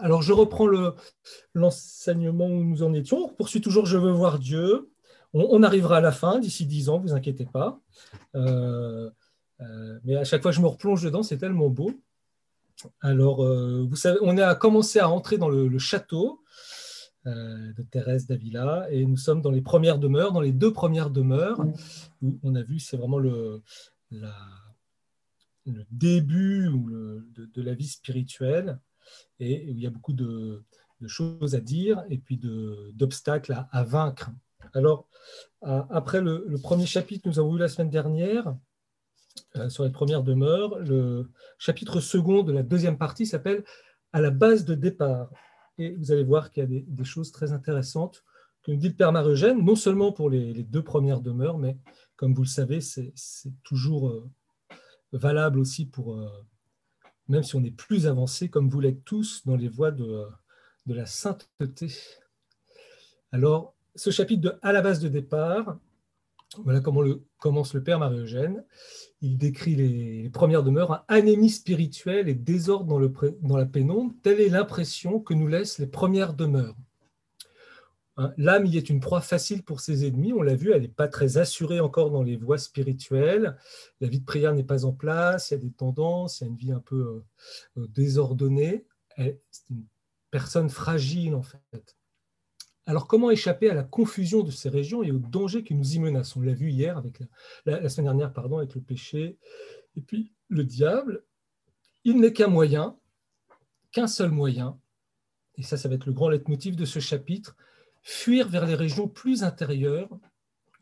alors, je reprends l'enseignement où nous en étions. On poursuit toujours Je veux voir Dieu. On, arrivera à la fin d'ici dix ans, vous inquiétez pas. Euh, euh, mais à chaque fois que je me replonge dedans, c'est tellement beau. Alors, euh, vous savez, on a commencé à entrer dans le, château de Thérèse d'Avila et nous sommes dans les premières demeures, dans les deux premières demeures où on a vu, c'est vraiment le, la, le début de, la vie spirituelle et où il y a beaucoup de, choses à dire et puis d'obstacles à, vaincre. Alors, après le, premier chapitre, nous avons vu la semaine dernière euh, sur les premières demeures, le chapitre second de la deuxième partie s'appelle À la base de départ. Et vous allez voir qu'il y a des, choses très intéressantes que nous dit le Père Marie-Eugène, non seulement pour les, deux premières demeures, mais comme vous le savez, c'est toujours euh, valable aussi pour, euh, même si on est plus avancé, comme vous l'êtes tous, dans les voies de, de la sainteté. Alors, ce chapitre de À la base de départ, voilà comment commence le Père Marie-Eugène. Il décrit les, premières demeures, anémie spirituelle et désordre dans la pénombre. Telle est l'impression que nous laissent les premières demeures. Hein, l'âme y est une proie facile pour ses ennemis, on l'a vu, elle n'est pas très assurée encore dans les voies spirituelles, la vie de prière n'est pas en place, il y a des tendances, il y a une vie un peu euh, euh, désordonnée, c'est une personne fragile en fait. Alors comment échapper à la confusion de ces régions et aux dangers qui nous y menacent On l'a vu hier, avec la, semaine dernière, pardon, avec le péché, et puis le diable, il n'est qu'un moyen, qu'un seul moyen, et ça, ça va être le grand leitmotiv de ce chapitre, fuir vers les régions plus intérieures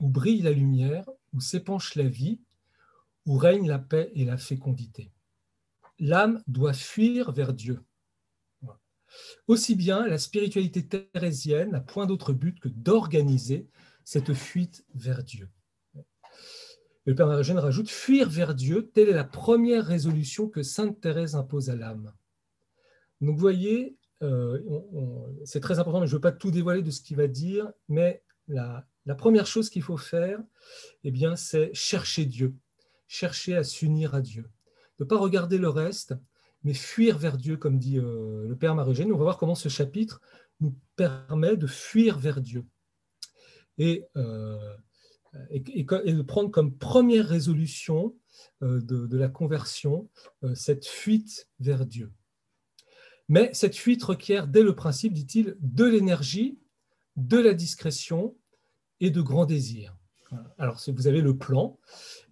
où brille la lumière, où s'épanche la vie, où règne la paix et la fécondité. L'âme doit fuir vers Dieu. Aussi bien la spiritualité thérésienne n'a point d'autre but que d'organiser cette fuite vers Dieu. Le Père Marie-Eugène rajoute Fuir vers Dieu, telle est la première résolution que Sainte Thérèse impose à l'âme. Donc vous voyez, c'est très important, mais je ne veux pas tout dévoiler de ce qu'il va dire, mais la, première chose qu'il faut faire, eh bien, c'est chercher Dieu, chercher à s'unir à Dieu. Ne pas regarder le reste, mais fuir vers Dieu, comme dit euh, le Père Marie-Eugène. On va voir comment ce chapitre nous permet de fuir vers Dieu. Et, euh, et, de prendre comme première résolution de, la conversion cette fuite vers Dieu. Mais cette fuite requiert, dès le principe, dit-il, de l'énergie, de la discrétion et de grands désirs. Alors, vous avez le plan,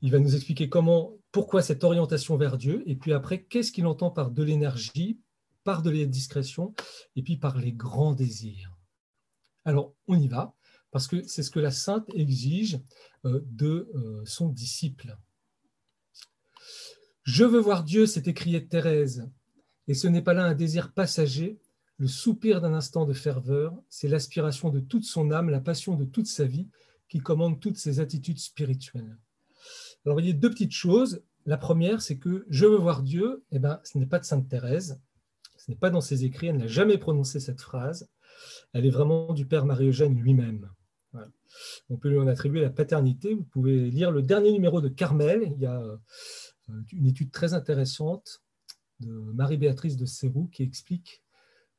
il va nous expliquer comment, pourquoi cette orientation vers Dieu, et puis après, qu'est-ce qu'il entend par de l'énergie, par de la discrétion, et puis par les grands désirs. Alors, on y va, parce que c'est ce que la sainte exige euh, de euh, son disciple. Je veux voir Dieu, s'est écrié Thérèse, et ce n'est pas là un désir passager, le soupir d'un instant de ferveur, c'est l'aspiration de toute son âme, la passion de toute sa vie qui commande toutes ses attitudes spirituelles. Alors, vous voyez deux petites choses. La première, c'est que je veux voir Dieu, eh ben, ce n'est pas de Sainte Thérèse, ce n'est pas dans ses écrits, elle n'a jamais prononcé cette phrase. Elle est vraiment du Père Marie-Eugène lui-même. On peut lui en attribuer la paternité. Vous pouvez lire le dernier numéro de Carmel. Il y a euh, une étude très intéressante de Marie-Béatrice de Sérou qui explique,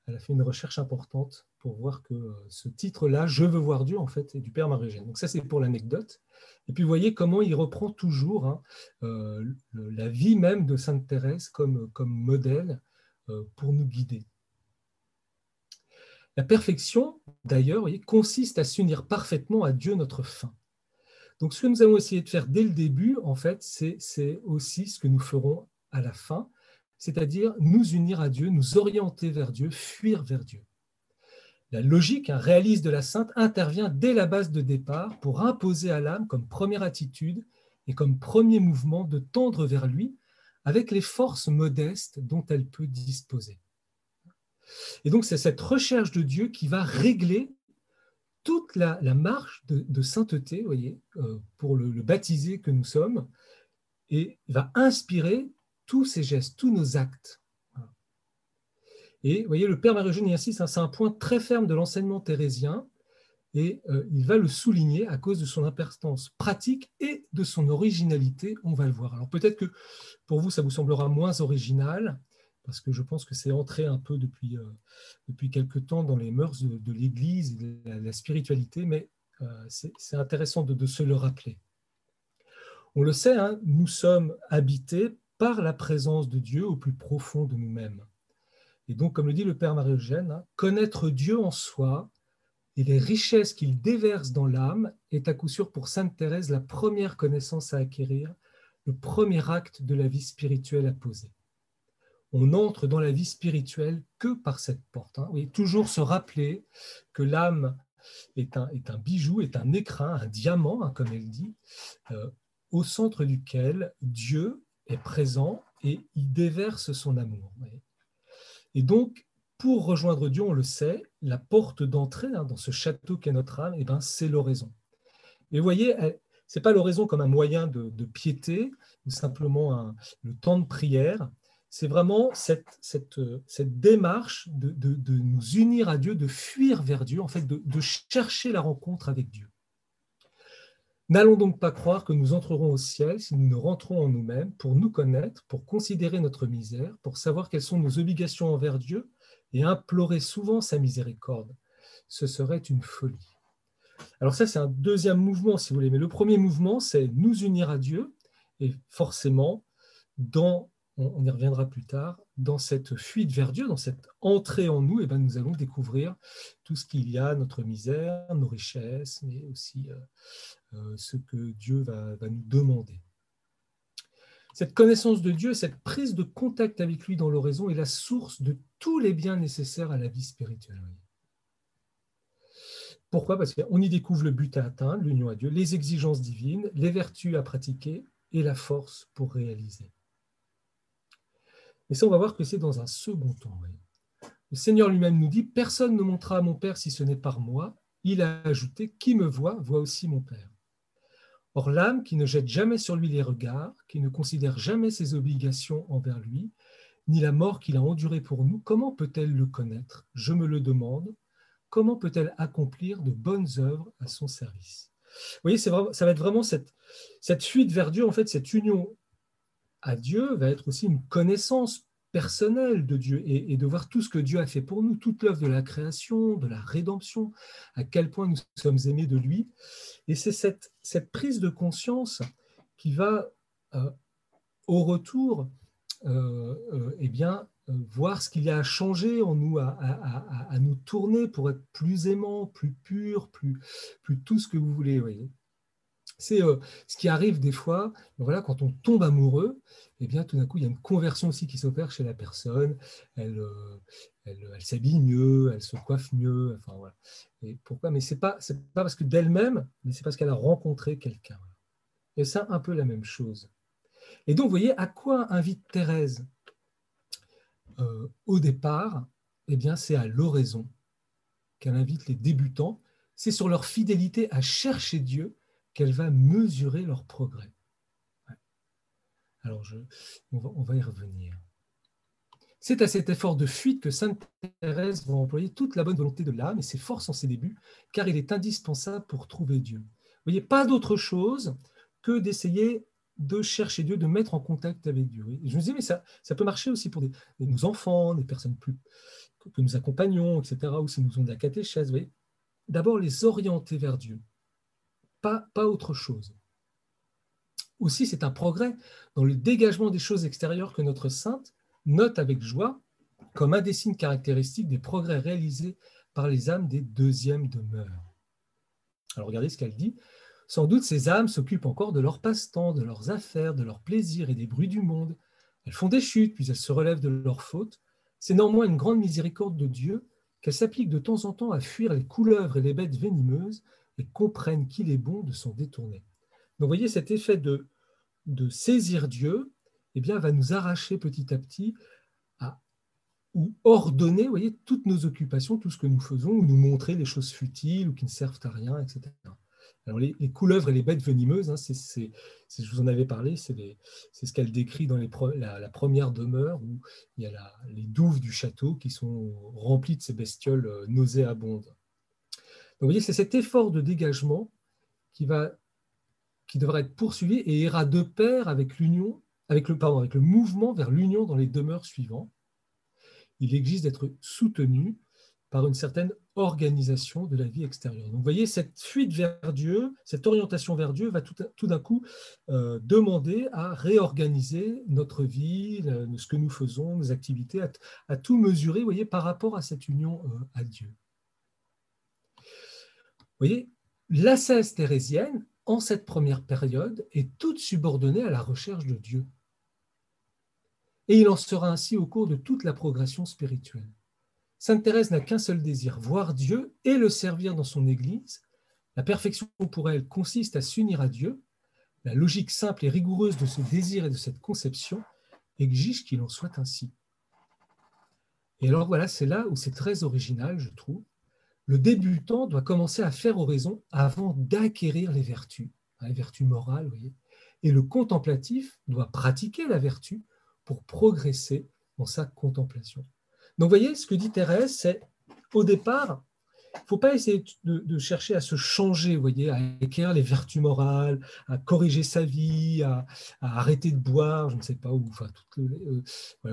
elle a fait une recherche importante pour voir que euh, ce titre-là, Je veux voir Dieu, en fait, est du Père Marie-Eugène. Donc ça, c'est pour l'anecdote. Et puis, vous voyez comment il reprend toujours hein, euh, la vie même de Sainte Thérèse comme, comme modèle euh, pour nous guider. La perfection, d'ailleurs, consiste à s'unir parfaitement à Dieu, notre fin. Donc, ce que nous avons essayé de faire dès le début, en fait, c'est aussi ce que nous ferons à la fin, c'est-à-dire nous unir à Dieu, nous orienter vers Dieu, fuir vers Dieu. La logique réaliste de la sainte intervient dès la base de départ pour imposer à l'âme comme première attitude et comme premier mouvement de tendre vers lui avec les forces modestes dont elle peut disposer. Et donc c'est cette recherche de Dieu qui va régler toute la, marche de, sainteté, voyez, euh, pour le, le baptisé que nous sommes, et va inspirer tous ces gestes, tous nos actes. Et vous voyez, le Père Marie-Eugène insiste, hein, c'est un point très ferme de l'enseignement thérésien, et euh, il va le souligner à cause de son importance pratique et de son originalité, on va le voir. Alors peut-être que pour vous, ça vous semblera moins original, parce que je pense que c'est entré un peu depuis, euh, depuis quelque temps dans les mœurs de, l'Église et de la, spiritualité, mais euh, c'est intéressant de, se le rappeler. On le sait, hein, nous sommes habités par la présence de Dieu au plus profond de nous-mêmes. Et donc, comme le dit le Père Marie-Eugène, hein, connaître Dieu en soi et les richesses qu'il déverse dans l'âme est à coup sûr pour Sainte Thérèse la première connaissance à acquérir, le premier acte de la vie spirituelle à poser on entre dans la vie spirituelle que par cette porte. Hein. Toujours se rappeler que l'âme est un, est un, bijou, est un écrin, un diamant, hein, comme elle dit, euh, au centre duquel Dieu est présent et il déverse son amour. Et donc, pour rejoindre Dieu, on le sait, la porte d'entrée hein, dans ce château qu'est notre âme, eh ben, c'est l'oraison. Et vous voyez, ce n'est pas l'oraison comme un moyen de, piété ou simplement le temps de prière, c'est vraiment cette, cette, démarche de, nous unir à Dieu, de fuir vers Dieu, en fait, de, chercher la rencontre avec Dieu. N'allons donc pas croire que nous entrerons au ciel si nous ne rentrons en nous-mêmes pour nous connaître, pour considérer notre misère, pour savoir quelles sont nos obligations envers Dieu et implorer souvent sa miséricorde. Ce serait une folie. Alors ça, c'est un deuxième mouvement, si vous voulez. Mais le premier mouvement, c'est nous unir à Dieu et forcément, dans on, y reviendra plus tard, dans cette fuite vers Dieu, dans cette entrée en nous, eh ben, nous allons découvrir tout ce qu'il y a, notre misère, nos richesses, mais aussi euh, ce que Dieu va, nous demander. Cette connaissance de Dieu, cette prise de contact avec lui dans l'oraison est la source de tous les biens nécessaires à la vie spirituelle. Pourquoi? Parce qu'on y découvre le but à atteindre, l'union à Dieu, les exigences divines, les vertus à pratiquer et la force pour réaliser. Et ça, on va voir que c'est dans un second temps. Le Seigneur lui-même nous dit, Personne ne montrera à mon Père si ce n'est par moi. Il a ajouté, Qui me voit, voit aussi mon Père. Or l'âme qui ne jette jamais sur lui les regards, qui ne considère jamais ses obligations envers lui, ni la mort qu'il a endurée pour nous, comment peut-elle le connaître? Je me le demande. Comment peut-elle accomplir de bonnes œuvres à son service? Vous voyez, ça va être vraiment cette, cette fuite vers Dieu, en fait, cette union à Dieu va être aussi une connaissance personnelle de Dieu et, de voir tout ce que Dieu a fait pour nous, toute l'œuvre de la création, de la rédemption, à quel point nous sommes aimés de lui. Et c'est cette, prise de conscience qui va, euh, au retour, euh, euh, eh bien, voir ce qu'il y a à changer en nous, à, nous tourner pour être plus aimant, plus pur, plus, tout ce que vous voulez. C'est euh, ce qui arrive des fois, voilà, quand on tombe amoureux, et eh bien, tout d'un coup, il y a une conversion aussi qui s'opère chez la personne. Elle, euh, elle, s'habille mieux, elle se coiffe mieux. Enfin, voilà. Et pourquoi? Mais ce n'est pas, pas parce que d'elle-même, mais c'est parce qu'elle a rencontré quelqu'un. Et c'est un peu la même chose. Et donc, vous voyez, à quoi invite Thérèse euh, Au départ, eh bien, c'est à l'oraison qu'elle invite les débutants. C'est sur leur fidélité à chercher Dieu qu'elle va mesurer leur progrès. Alors, on, va, y revenir. C'est à cet effort de fuite que Sainte Thérèse va employer toute la bonne volonté de l'âme et ses forces en ses débuts, car il est indispensable pour trouver Dieu. Vous voyez, pas d'autre chose que d'essayer de chercher Dieu, de mettre en contact avec Dieu. je me disais, mais ça, peut marcher aussi pour nos enfants, des personnes plus, que nous accompagnons, etc., ou si nous ont de la catéchèse. D'abord, les orienter vers Dieu pas, autre chose. Aussi, c'est un progrès dans le dégagement des choses extérieures que notre sainte note avec joie comme un des signes caractéristiques des progrès réalisés par les âmes des deuxièmes demeures. Alors regardez ce qu'elle dit. Sans doute ces âmes s'occupent encore de leur passe-temps, de leurs affaires, de leurs plaisirs et des bruits du monde. Elles font des chutes, puis elles se relèvent de leurs fautes. C'est néanmoins une grande miséricorde de Dieu qu'elles s'appliquent de temps en temps à fuir les couleuvres et les bêtes venimeuses et comprennent qu'il est bon de s'en détourner. Donc vous voyez, cet effet de, de saisir Dieu eh bien, va nous arracher petit à petit à, ou ordonner voyez, toutes nos occupations, tout ce que nous faisons, ou nous montrer les choses futiles ou qui ne servent à rien, etc. Alors les, couleuvres et les bêtes venimeuses, hein, je vous en avais parlé, c'est, ce qu'elle décrit dans les la, première demeure où il y a les douves du château qui sont remplies de ces bestioles euh, nauséabondes vous voyez, c'est cet effort de dégagement qui, devra être poursuivi et ira de pair avec l'union, avec le, mouvement vers l'union dans les demeures suivantes. il existe d'être soutenu par une certaine organisation de la vie extérieure. Donc vous voyez, cette fuite vers Dieu, cette orientation vers Dieu va tout, d'un coup euh, demander à réorganiser notre vie, ce que nous faisons, nos activités, à, tout mesurer, voyez, par rapport à cette union euh, à Dieu. Voyez, l'ascèse thérésienne, en cette première période, est toute subordonnée à la recherche de Dieu. Et il en sera ainsi au cours de toute la progression spirituelle. Sainte Thérèse n'a qu'un seul désir, voir Dieu et le servir dans son Église. La perfection pour elle consiste à s'unir à Dieu. La logique simple et rigoureuse de ce désir et de cette conception exige qu'il en soit ainsi. Et alors voilà, c'est là où c'est très original, je trouve. Le débutant doit commencer à faire oraison avant d'acquérir les vertus, hein, les vertus morales, vous voyez. Et le contemplatif doit pratiquer la vertu pour progresser dans sa contemplation. Donc, vous voyez, ce que dit Thérèse, c'est au départ, il ne faut pas essayer de, chercher à se changer, vous voyez, à écrire les vertus morales, à corriger sa vie, à, arrêter de boire, je ne sais pas où, enfin, euh,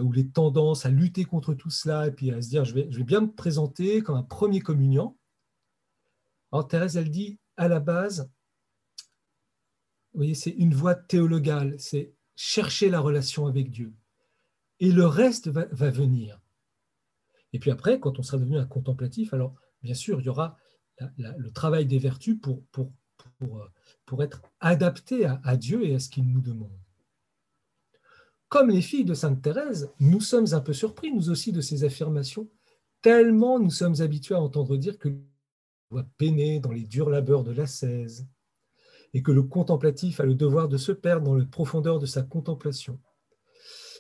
ou les tendances, à lutter contre tout cela, et puis à se dire, je vais, bien me présenter comme un premier communiant. Alors Thérèse, elle dit, à la base, vous voyez, c'est une voie théologale, c'est chercher la relation avec Dieu. Et le reste va venir. Et puis après, quand on sera devenu un contemplatif, alors bien sûr, il y aura le travail des vertus pour, euh, être adapté à, Dieu et à ce qu'il nous demande. Comme les filles de Sainte Thérèse, nous sommes un peu surpris, nous aussi, de ces affirmations, tellement nous sommes habitués à entendre dire que doit peiner dans les durs labeurs de l'ascèse et que le contemplatif a le devoir de se perdre dans les profondeurs de sa contemplation.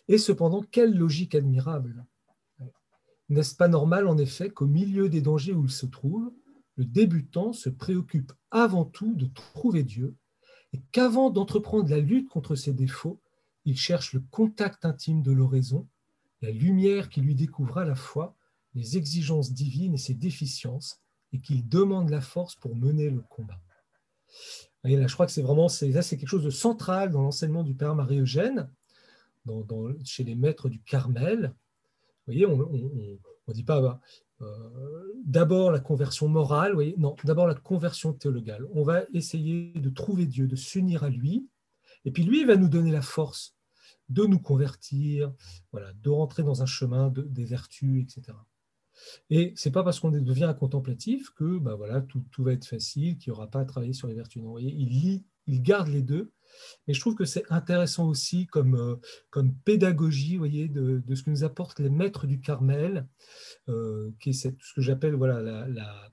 Et cependant, quelle logique admirable n'est-ce pas normal, en effet, qu'au milieu des dangers où il se trouve, le débutant se préoccupe avant tout de trouver Dieu et qu'avant d'entreprendre la lutte contre ses défauts, il cherche le contact intime de l'oraison, la lumière qui lui découvre à la fois les exigences divines et ses déficiences, et qu'il demande la force pour mener le combat. Et là, je crois que c'est vraiment c'est quelque chose de central dans l'enseignement du Père Marie-Eugène, chez les maîtres du Carmel, on ne dit pas bah, euh, d'abord la conversion morale, non, d'abord la conversion théologale. On va essayer de trouver Dieu, de s'unir à lui, et puis lui, va nous donner la force de nous convertir, voilà, de rentrer dans un chemin des vertus, etc. Et c'est pas parce qu'on devient un contemplatif que bah voilà, tout, va être facile, qu'il n'y aura pas à travailler sur les vertus. Non, voyez, il, il garde les deux, mais je trouve que c'est intéressant aussi comme, euh, comme pédagogie voyez, de, de, ce que nous apportent les maîtres du Carmel, euh, qui est ce que j'appelle, voilà, la, la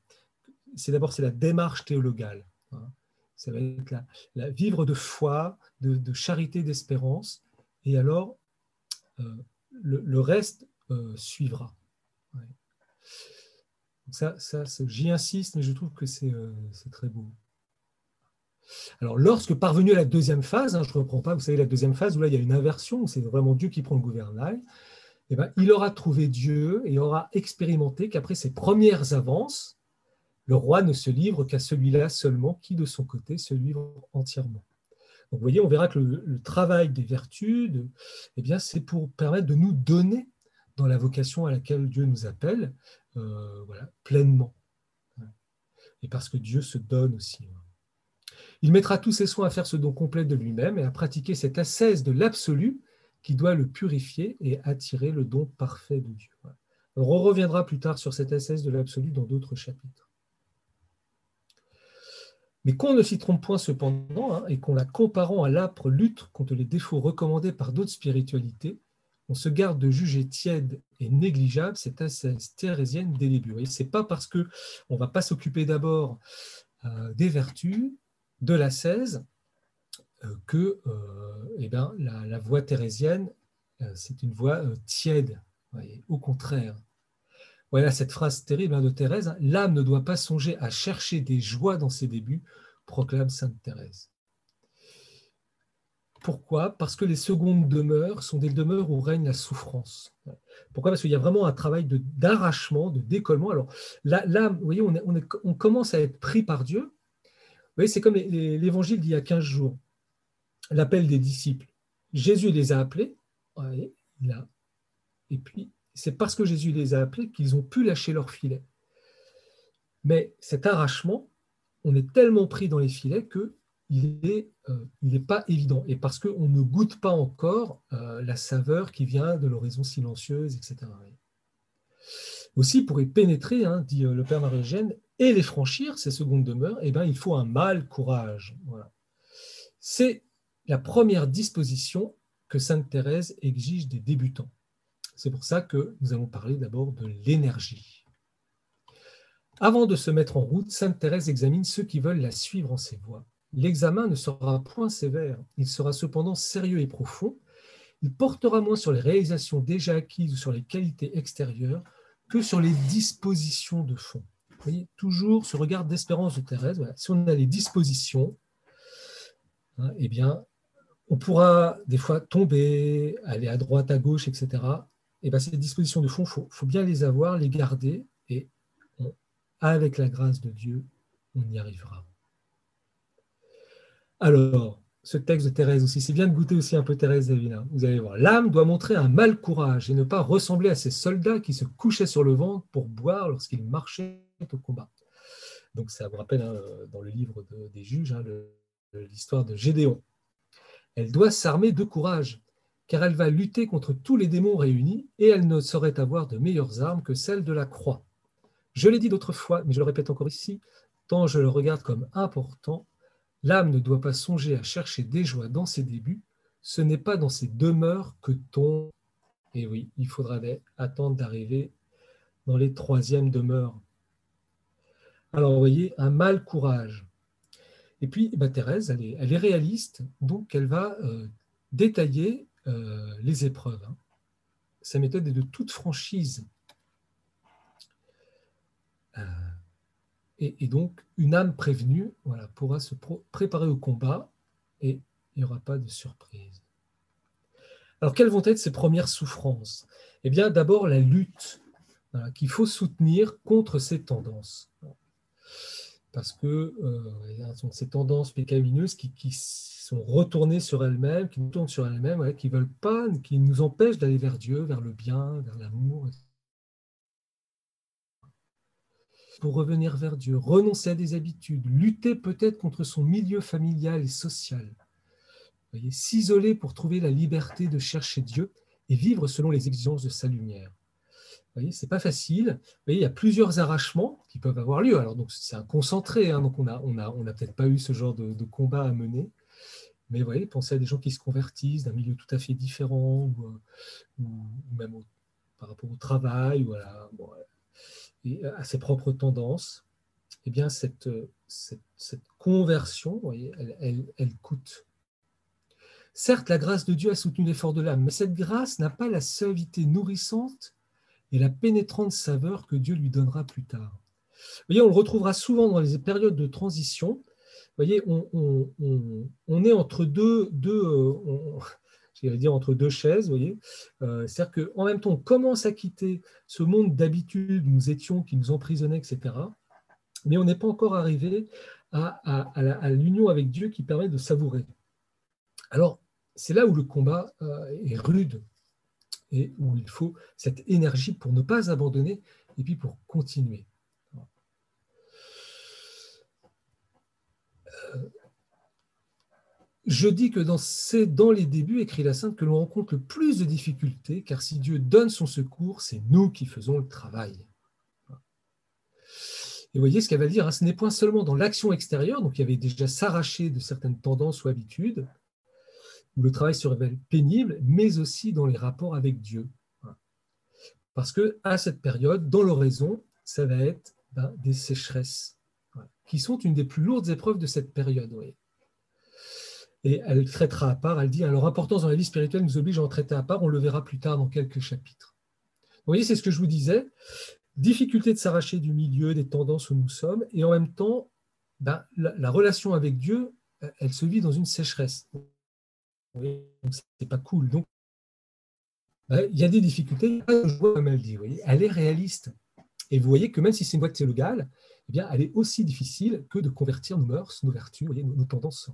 c'est d'abord c'est la démarche théologale. Hein. Ça va être la, vivre de foi, de, charité, d'espérance, et alors euh, le, reste suivra. Ça, ça j'y insiste, mais je trouve que c'est très beau. Alors, lorsque parvenu à la deuxième phase, hein, je ne reprends pas, vous savez, la deuxième phase où là il y a une inversion, c'est vraiment Dieu qui prend le gouvernail, eh ben, il aura trouvé Dieu et aura expérimenté qu'après ses premières avances, le roi ne se livre qu'à celui-là seulement, qui de son côté se livre entièrement. Donc, vous voyez, on verra que le, travail des vertus, eh bien, c'est pour permettre de nous donner dans la vocation à laquelle Dieu nous appelle, euh, voilà, pleinement. Et parce que Dieu se donne aussi. Il mettra tous ses soins à faire ce don complet de lui-même et à pratiquer cette ascèse de l'absolu qui doit le purifier et attirer le don parfait de Dieu. on reviendra plus tard sur cette ascèse de l'absolu dans d'autres chapitres. Mais qu'on ne s'y trompe point cependant, hein, et qu'on la comparant à l'âpre lutte contre les défauts recommandés par d'autres spiritualités, on se garde de juger tiède et négligeable cette ascèse thérésienne début. Ce n'est pas parce qu'on ne va pas s'occuper d'abord euh, des vertus de la 16 euh, que euh, eh ben, la, voie thérésienne, euh, c'est une voie tiède, au contraire. Voilà cette phrase terrible hein, de Thérèse, hein. l'âme ne doit pas songer à chercher des joies dans ses débuts, proclame Sainte Thérèse. Pourquoi? Parce que les secondes demeures sont des demeures où règne la souffrance. Pourquoi? Parce qu'il y a vraiment un travail d'arrachement, de, décollement. Alors là, vous voyez, on, commence à être pris par Dieu, voyez, c'est comme l'évangile d'il y a 15 jours, l'appel des disciples. Jésus les a appelés, et puis C'est parce que Jésus les a appelés qu'ils ont pu lâcher leur filet. Mais cet arrachement, on est tellement pris dans les filets que il n'est euh, pas évident. Et parce qu'on ne goûte pas encore euh, la saveur qui vient de l'horizon silencieuse, etc. Aussi, pour y pénétrer, hein, dit euh, le Père Marie-Eugène, et les franchir, ces secondes demeures, eh ben, il faut un mal courage. C'est la première disposition que Sainte Thérèse exige des débutants. C'est pour ça que nous allons parler d'abord de l'énergie. Avant de se mettre en route, Sainte Thérèse examine ceux qui veulent la suivre en ses voies. L'examen ne sera point sévère, il sera cependant sérieux et profond. Il portera moins sur les réalisations déjà acquises ou sur les qualités extérieures que sur les dispositions de fond. Voyez, toujours ce regard d'espérance de Thérèse. Si on a les dispositions, hein, eh bien, on pourra des fois tomber, aller à droite, à gauche, etc. Et bien, ces dispositions de fond, il faut, faut, bien les avoir, les garder, et avec la grâce de Dieu, on y arrivera. Alors, ce texte de Thérèse aussi, c'est bien de goûter aussi un peu Thérèse d'Avila. Vous allez voir, l'âme doit montrer un mal courage et ne pas ressembler à ces soldats qui se couchaient sur le ventre pour boire lorsqu'ils marchaient au combat. Donc ça vous rappelle hein, dans le livre des juges hein, l'histoire de Gédéon. Elle doit s'armer de courage, car elle va lutter contre tous les démons réunis et elle ne saurait avoir de meilleures armes que celles de la croix. Je l'ai dit d'autres fois, mais je le répète encore ici, tant je le regarde comme important L'âme ne doit pas songer à chercher des joies dans ses débuts, ce n'est pas dans ses demeures que ton... Et oui, il faudra attendre d'arriver dans les troisièmes demeures. Alors, vous voyez, un mal courage. Et puis, bah, Thérèse, elle est, réaliste, donc elle va euh, détailler euh, les épreuves. Hein. Sa méthode est de toute franchise. Euh, et, donc, une âme prévenue pourra se préparer au combat et il n'y aura pas de surprise. Alors, quelles vont être ces premières souffrances? Eh bien, d'abord, la lutte qu'il faut soutenir contre ces tendances. Parce que euh, ces tendances pécamineuses qui, sont retournées sur elles-mêmes, qui nous tournent sur elles-mêmes, qui veulent pas, qui nous empêchent d'aller vers Dieu, vers le bien, vers l'amour, pour revenir vers Dieu, renoncer à des habitudes, lutter peut-être contre son milieu familial et social, s'isoler pour trouver la liberté de chercher Dieu et vivre selon les exigences de sa lumière. Voyez, c'est pas facile. il y a plusieurs arrachements qui peuvent avoir lieu. Alors donc c'est un concentré, hein, donc on a on a on a peut-être pas eu ce genre de, combat à mener. Mais voyez, pensez à des gens qui se convertissent d'un milieu tout à fait différent, ou, même par rapport au travail, voilà. Bon, à ses propres tendances, eh bien cette, cette, conversion, voyez, elle, elle, coûte. Certes, la grâce de Dieu a soutenu l'effort de l'âme, mais cette grâce n'a pas la suavité nourrissante et la pénétrante saveur que Dieu lui donnera plus tard. Vous voyez, on le retrouvera souvent dans les périodes de transition. Vous voyez, on, est entre deux, deux euh, dire entre deux chaises, vous voyez. Euh, c'est-à-dire qu'en même temps, on commence à quitter ce monde d'habitude où nous étions, qui nous emprisonnait, etc. Mais on n'est pas encore arrivé à, l'union avec Dieu qui permet de savourer. Alors, c'est là où le combat euh, est rude et où il faut cette énergie pour ne pas abandonner et puis pour continuer. Euh, je dis que c'est dans les débuts, écrit la Sainte, que l'on rencontre le plus de difficultés, car si Dieu donne son secours, c'est nous qui faisons le travail. Et vous voyez ce qu'elle va dire, hein, ce n'est point seulement dans l'action extérieure, donc il y avait déjà s'arracher de certaines tendances ou habitudes, où le travail se révèle pénible, mais aussi dans les rapports avec Dieu. Parce que à cette période, dans l'oraison, ça va être ben, des sécheresses, qui sont une des plus lourdes épreuves de cette période. Et elle traitera à part. Elle dit alors importance dans la vie spirituelle nous oblige à en traiter à part. On le verra plus tard dans quelques chapitres. Vous voyez, c'est ce que je vous disais. Difficulté de s'arracher du milieu, des tendances où nous sommes, et en même temps, ben, la, relation avec Dieu, elle se vit dans une sécheresse. C'est pas cool. Donc, ben, il y a des difficultés. Comme elle dit, elle est réaliste. Et vous voyez que même si c'est une boîte théologale, eh bien, elle est aussi difficile que de convertir nos mœurs, nos vertus, nos tendances.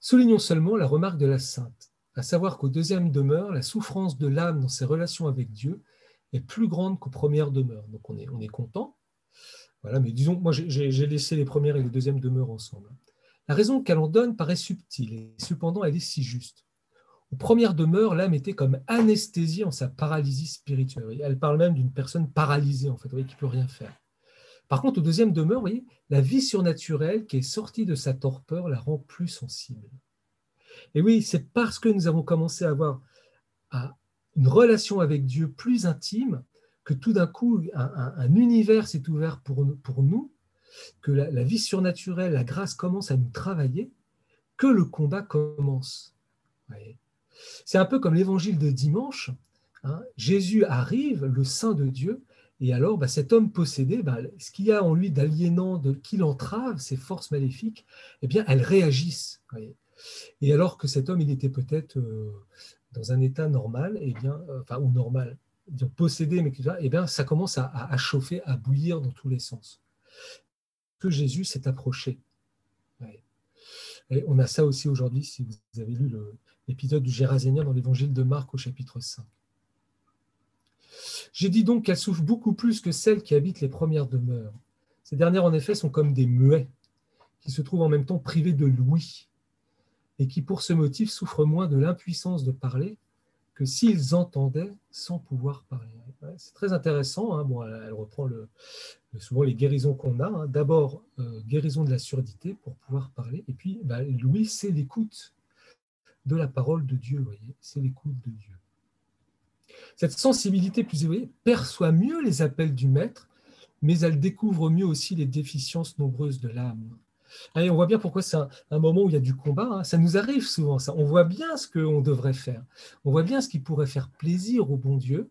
Soulignons seulement la remarque de la sainte. à savoir qu'au deuxième demeure, la souffrance de l'âme dans ses relations avec Dieu est plus grande qu'aux premières demeures. Donc on est, on est content. Voilà, mais disons, moi j'ai laissé les premières et les deuxièmes demeures ensemble. La raison qu'elle en donne paraît subtile, et cependant elle est si juste. Aux premières demeures, l'âme était comme anesthésiée en sa paralysie spirituelle. Elle parle même d'une personne paralysée, en fait, qui ne peut rien faire. Par contre, au deuxième demeure, la vie surnaturelle qui est sortie de sa torpeur la rend plus sensible. Et oui, c'est parce que nous avons commencé à avoir une relation avec Dieu plus intime que tout d'un coup, un, univers s'est ouvert pour, nous, que la, vie surnaturelle, la grâce commence à nous travailler, que le combat commence. C'est un peu comme l'évangile de dimanche. Hein. Jésus arrive, le Saint de Dieu, et alors bah, cet homme possédé, bah, ce qu'il y a en lui d'aliénant, de, qui l'entrave, ces forces maléfiques, eh bien, elles réagissent. Et alors que cet homme, il était peut-être euh, dans un état normal, eh bien, euh, ou normal, possédé, mais eh bien, ça commence à, chauffer, à bouillir dans tous les sens. Jésus s'est approché. On a ça aussi aujourd'hui, si vous avez lu l'épisode du Gérasénien dans l'évangile de Marc au chapitre 5. J'ai dit donc qu'elles souffrent beaucoup plus que celles qui habitent les premières demeures. Ces dernières, en effet, sont comme des muets, qui se trouvent en même temps privés de l'ouïe, et qui, pour ce motif, souffrent moins de l'impuissance de parler que s'ils entendaient sans pouvoir parler. C'est très intéressant. Hein. Bon, elle reprend souvent les guérisons qu'on a. Hein. D'abord, euh, guérison de la surdité pour pouvoir parler, et puis bah, l'ouïe, c'est l'écoute de la parole de Dieu. Voyez, c'est l'écoute de Dieu. Cette sensibilité plus éveillée perçoit mieux les appels du Maître, mais elle découvre mieux aussi les déficiences nombreuses de l'âme. on voit bien pourquoi c'est un, moment où il y a du combat. Hein. Ça nous arrive souvent, ça. On voit bien ce qu'on devrait faire. On voit bien ce qui pourrait faire plaisir au bon Dieu.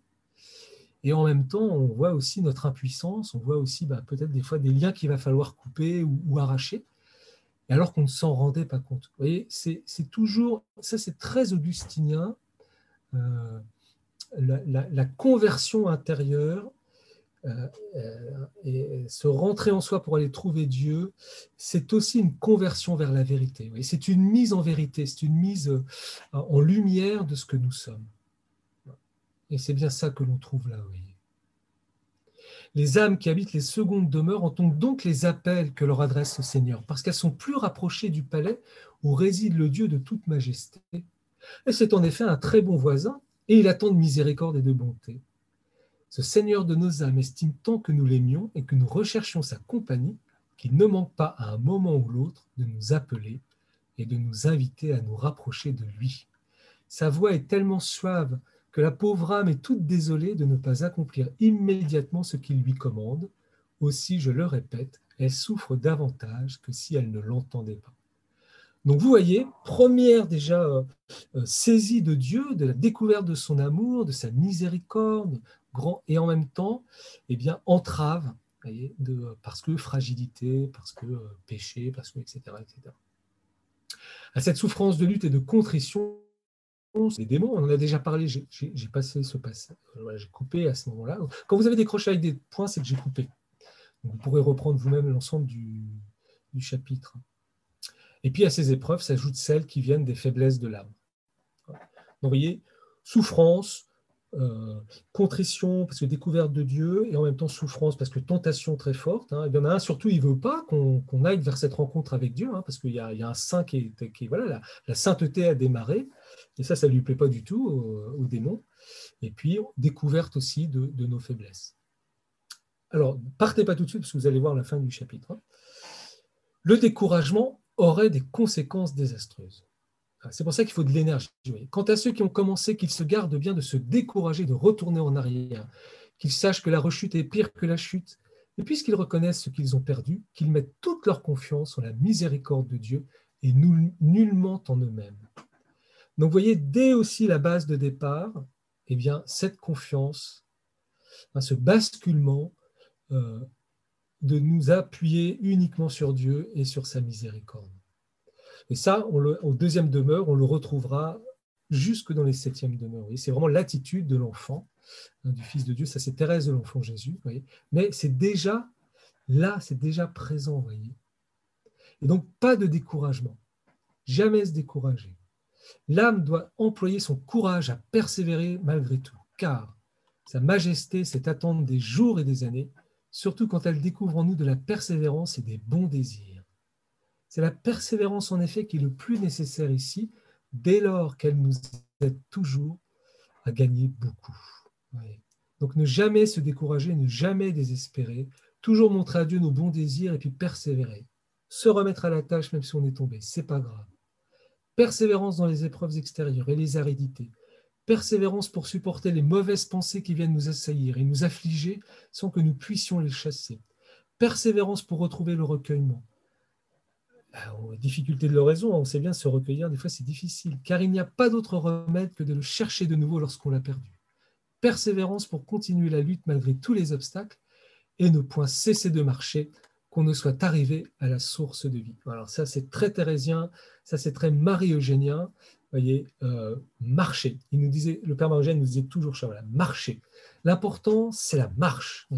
Et en même temps, on voit aussi notre impuissance. On voit aussi bah, peut-être des fois des liens qu'il va falloir couper ou arracher alors qu'on ne s'en rendait pas compte. Vous voyez, c'est toujours, ça c'est très augustinien, euh, la, conversion intérieure, euh, euh, et se rentrer en soi pour aller trouver Dieu, c'est aussi une conversion vers la vérité. C'est une mise en vérité, c'est une mise en lumière de ce que nous sommes. Et c'est bien ça que l'on trouve là. Oui. Les âmes qui habitent les secondes demeures entendent donc les appels que leur adresse le Seigneur, parce qu'elles sont plus rapprochées du palais où réside le Dieu de toute majesté. Et c'est en effet un très bon voisin, et il attend de miséricorde et de bonté. Ce Seigneur de nos âmes estime tant que nous l'aimions et que nous recherchions sa compagnie, qu'il ne manque pas à un moment ou l'autre de nous appeler et de nous inviter à nous rapprocher de lui. Sa voix est tellement suave que la pauvre âme est toute désolée de ne pas accomplir immédiatement ce qu'il lui commande. Aussi, je le répète, elle souffre davantage que si elle ne l'entendait pas. Donc vous voyez, première déjà euh, euh, saisie de Dieu, de la découverte de son amour, de sa miséricorde, grand, et en même temps, eh bien, entrave, de, parce que fragilité, parce que euh, péché, parce que etc. À cette souffrance de lutte et de contrition, les démons, on en a déjà parlé, j'ai passé ce passage, j'ai coupé à ce moment-là. Quand vous avez décroché avec des points, c'est que j'ai coupé. vous pourrez reprendre vous-même l'ensemble du, chapitre. Et puis à ces épreuves s'ajoutent celles qui viennent des faiblesses de l'âme. Vous voyez, souffrance, euh, contrition parce que découverte de Dieu et en même temps souffrance parce que tentation très forte. Hein. Il y en a un surtout, il veut pas qu'on aille vers cette rencontre avec Dieu hein, parce qu'il y, a un saint qui est, voilà, la, sainteté a démarré et ça, ça lui plaît pas du tout au, démon. Et puis découverte aussi de, de, nos faiblesses. Alors partez pas tout de suite parce que vous allez voir la fin du chapitre. Hein. Le découragement aurait des conséquences désastreuses. C'est pour ça qu'il faut de l'énergie. Quant à ceux qui ont commencé, qu'ils se gardent bien de se décourager, de retourner en arrière, qu'ils sachent que la rechute est pire que la chute, et puisqu'ils reconnaissent ce qu'ils ont perdu, qu'ils mettent toute leur confiance en la miséricorde de Dieu et nullement en eux-mêmes. Donc vous voyez, dès aussi la base de départ, eh bien, cette confiance, hein, ce basculement euh, de nous appuyer uniquement sur Dieu et sur sa miséricorde. Et ça, au deuxième demeure, on le retrouvera jusque dans les septièmes demeures. C'est vraiment l'attitude de l'enfant, hein, du Fils de Dieu. Ça, c'est Thérèse de l'enfant Jésus. Mais c'est déjà là, c'est déjà présent. Et donc, pas de découragement. Jamais se décourager. L'âme doit employer son courage à persévérer malgré tout, car sa majesté, c'est attendre des jours et des années, surtout quand elle découvre en nous de la persévérance et des bons désirs. C'est la persévérance, en effet, qui est le plus nécessaire ici, dès lors qu'elle nous aide toujours à gagner beaucoup. Donc ne jamais se décourager, ne jamais désespérer, toujours montrer à Dieu nos bons désirs et puis persévérer. Se remettre à la tâche même si on est tombé, c'est pas grave. Persévérance dans les épreuves extérieures et les aridités. Persévérance pour supporter les mauvaises pensées qui viennent nous assaillir et nous affliger sans que nous puissions les chasser. Persévérance pour retrouver le recueillement. Aux difficultés de l'oraison, on sait bien se recueillir, des fois c'est difficile, car il n'y a pas d'autre remède que de le chercher de nouveau lorsqu'on l'a perdu. Persévérance pour continuer la lutte malgré tous les obstacles et ne point cesser de marcher qu'on ne soit arrivé à la source de vie. Alors ça c'est très thérésien, ça c'est très marie-eugénien, voyez, euh, marcher. Il nous disait, le Père Marie-Eugène nous disait toujours marcher. L'important, c'est la marche.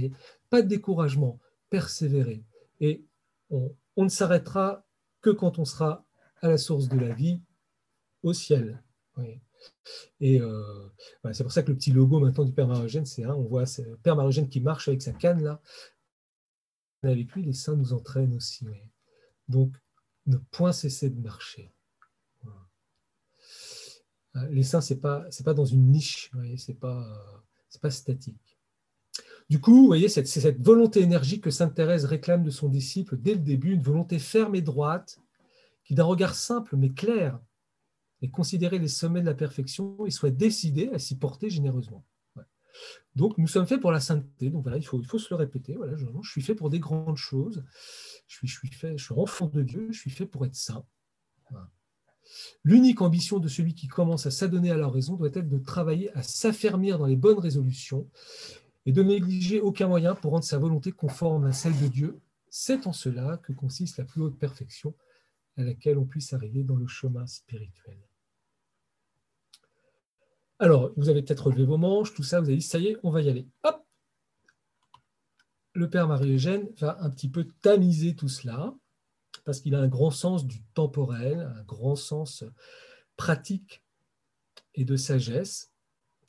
Pas de découragement, persévérer. Et on, ne s'arrêtera que quand on sera à la source de la vie, au ciel. Et euh, c'est pour ça que le petit logo maintenant du Père Marie-Eugène, c'est on voit le Père Marie-Eugène qui marche avec sa canne là. Avec lui, les saints nous entraînent aussi. Donc, ne point cesser de marcher. Euh, les saints, ce n'est pas, pas dans une niche, ce n'est pas, pas statique. Du coup, vous voyez, c'est cette volonté énergique que Sainte Thérèse réclame de son disciple dès le début, une volonté ferme et droite, qui d'un regard simple mais clair, et considérer les sommets de la perfection et soit décidé à s'y porter généreusement. Donc, nous sommes faits pour la sainteté. Donc voilà, il faut, se le répéter. Voilà, je, je suis fait pour des grandes choses. Je suis, je suis, fait, je suis enfant de Dieu. Je suis fait pour être saint. L'unique ambition de celui qui commence à s'adonner à la raison doit être de travailler à s'affermir dans les bonnes résolutions et de négliger aucun moyen pour rendre sa volonté conforme à celle de Dieu. C'est en cela que consiste la plus haute perfection à laquelle on puisse arriver dans le chemin spirituel. Alors, vous avez peut-être relevé vos manches, tout ça, vous avez dit, ça y est, on va y aller. Hop Le Père Marie-Eugène va un petit peu tamiser tout cela parce qu'il a un grand sens du temporel, un grand sens pratique et de sagesse,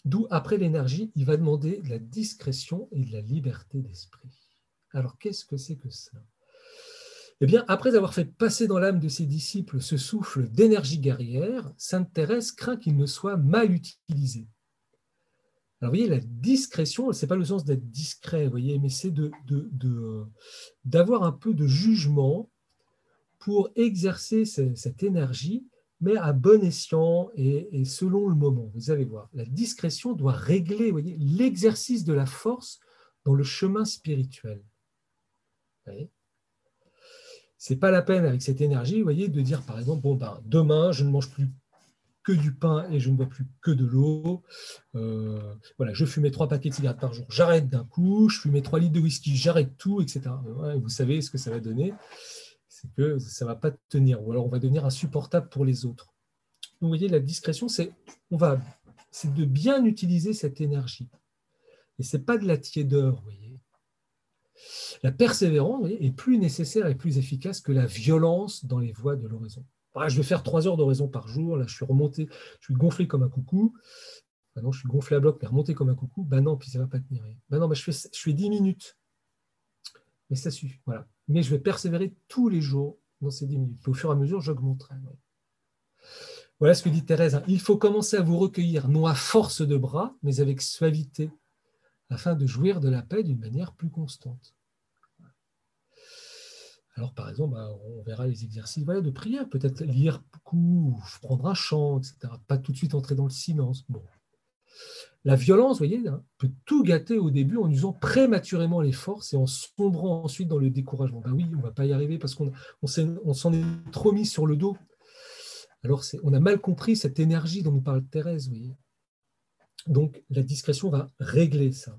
d'où après l'énergie, il va demander de la discrétion et de la liberté d'esprit. Alors qu'est-ce que c'est que ça? Eh bien, après avoir fait passer dans l'âme de ses disciples ce souffle d'énergie guerrière, Sainte Thérèse craint qu'il ne soit mal utilisé. Alors, vous voyez, la discrétion, ce n'est pas le sens d'être discret, vous voyez, mais c'est d'avoir de, de, un peu de jugement pour exercer cette énergie, mais à bon escient et, selon le moment. Vous allez voir, la discrétion doit régler l'exercice de la force dans le chemin spirituel. C'est pas la peine avec cette énergie, voyez, de dire par exemple, bon ben demain je ne mange plus que du pain et je ne bois plus que de l'eau. Euh, voilà, je fumais trois paquets de cigarettes par jour, j'arrête d'un coup. Je fumais trois litres de whisky, j'arrête tout, etc. vous savez ce que ça va donner que ça ne va pas tenir, ou alors on va devenir insupportable pour les autres. vous voyez, la discrétion, c'est on va, c'est de bien utiliser cette énergie. Et ce n'est pas de la tiédeur, vous voyez. La persévérance est plus nécessaire et plus efficace que la violence dans les voies de l'oraison. je vais faire trois heures d'oraison par jour, là je suis remonté, je suis gonflé comme un coucou. Ben non, je suis gonflé à bloc, mais remonté comme un coucou. Ben non, puis ça ne va pas tenir. Ben non, ben je, fais, je fais 10 minutes. Mais ça suffit. Voilà mais je vais persévérer tous les jours dans ces 10 minutes. au fur et à mesure, j'augmenterai. Voilà ce que dit Thérèse. Hein. Il faut commencer à vous recueillir, non à force de bras, mais avec suavité, afin de jouir de la paix d'une manière plus constante. Alors, par exemple, bah, on verra les exercices de prière, peut-être lire beaucoup, prendre un chant, etc. Pas tout de suite entrer dans le silence. La violence, vous voyez, hein, peut tout gâter au début en usant prématurément les forces et en sombrant ensuite dans le découragement. Ben oui, on ne va pas y arriver parce qu'on s'en est trop mis sur le dos. Alors, on a mal compris cette énergie dont nous parle Thérèse. Vous voyez. Donc, la discrétion va régler ça.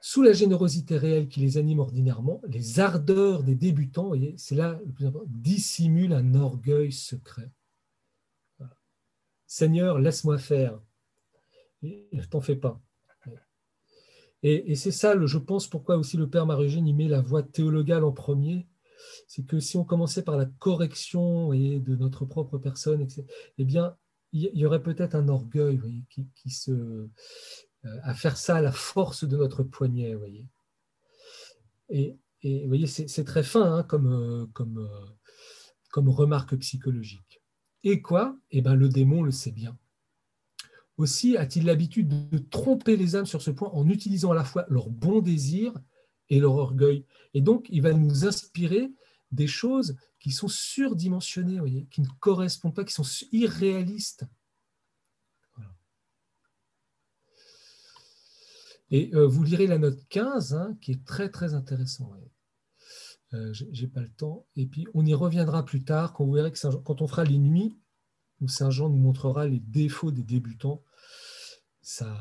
Sous la générosité réelle qui les anime ordinairement, les ardeurs des débutants, c'est là le plus important, dissimulent un orgueil secret. Seigneur, laisse-moi faire t'en fais pas. Et, c'est ça, je pense, pourquoi aussi le Père Marie-Eugène y met la voie théologale en premier. C'est que si on commençait par la correction de notre propre personne, eh bien, il y aurait peut-être un orgueil qui, se, euh, à faire ça à la force de notre poignet. Voyez. Et, vous voyez, c'est très fin hein, comme, euh, comme, euh, comme remarque psychologique. Et quoi? Eh bien, le démon le sait bien. Aussi a-t-il l'habitude de tromper les âmes sur ce point en utilisant à la fois leur bon désir et leur orgueil. Et donc, il va nous inspirer des choses qui sont surdimensionnées, voyez, qui ne correspondent pas, qui sont irréalistes. Et euh, vous lirez la note 15, hein, qui est très très intéressant. Euh, Je n'ai pas le temps. Et puis on y reviendra plus tard quand on fera les nuits, où Saint Jean nous montrera les défauts des débutants. Ça,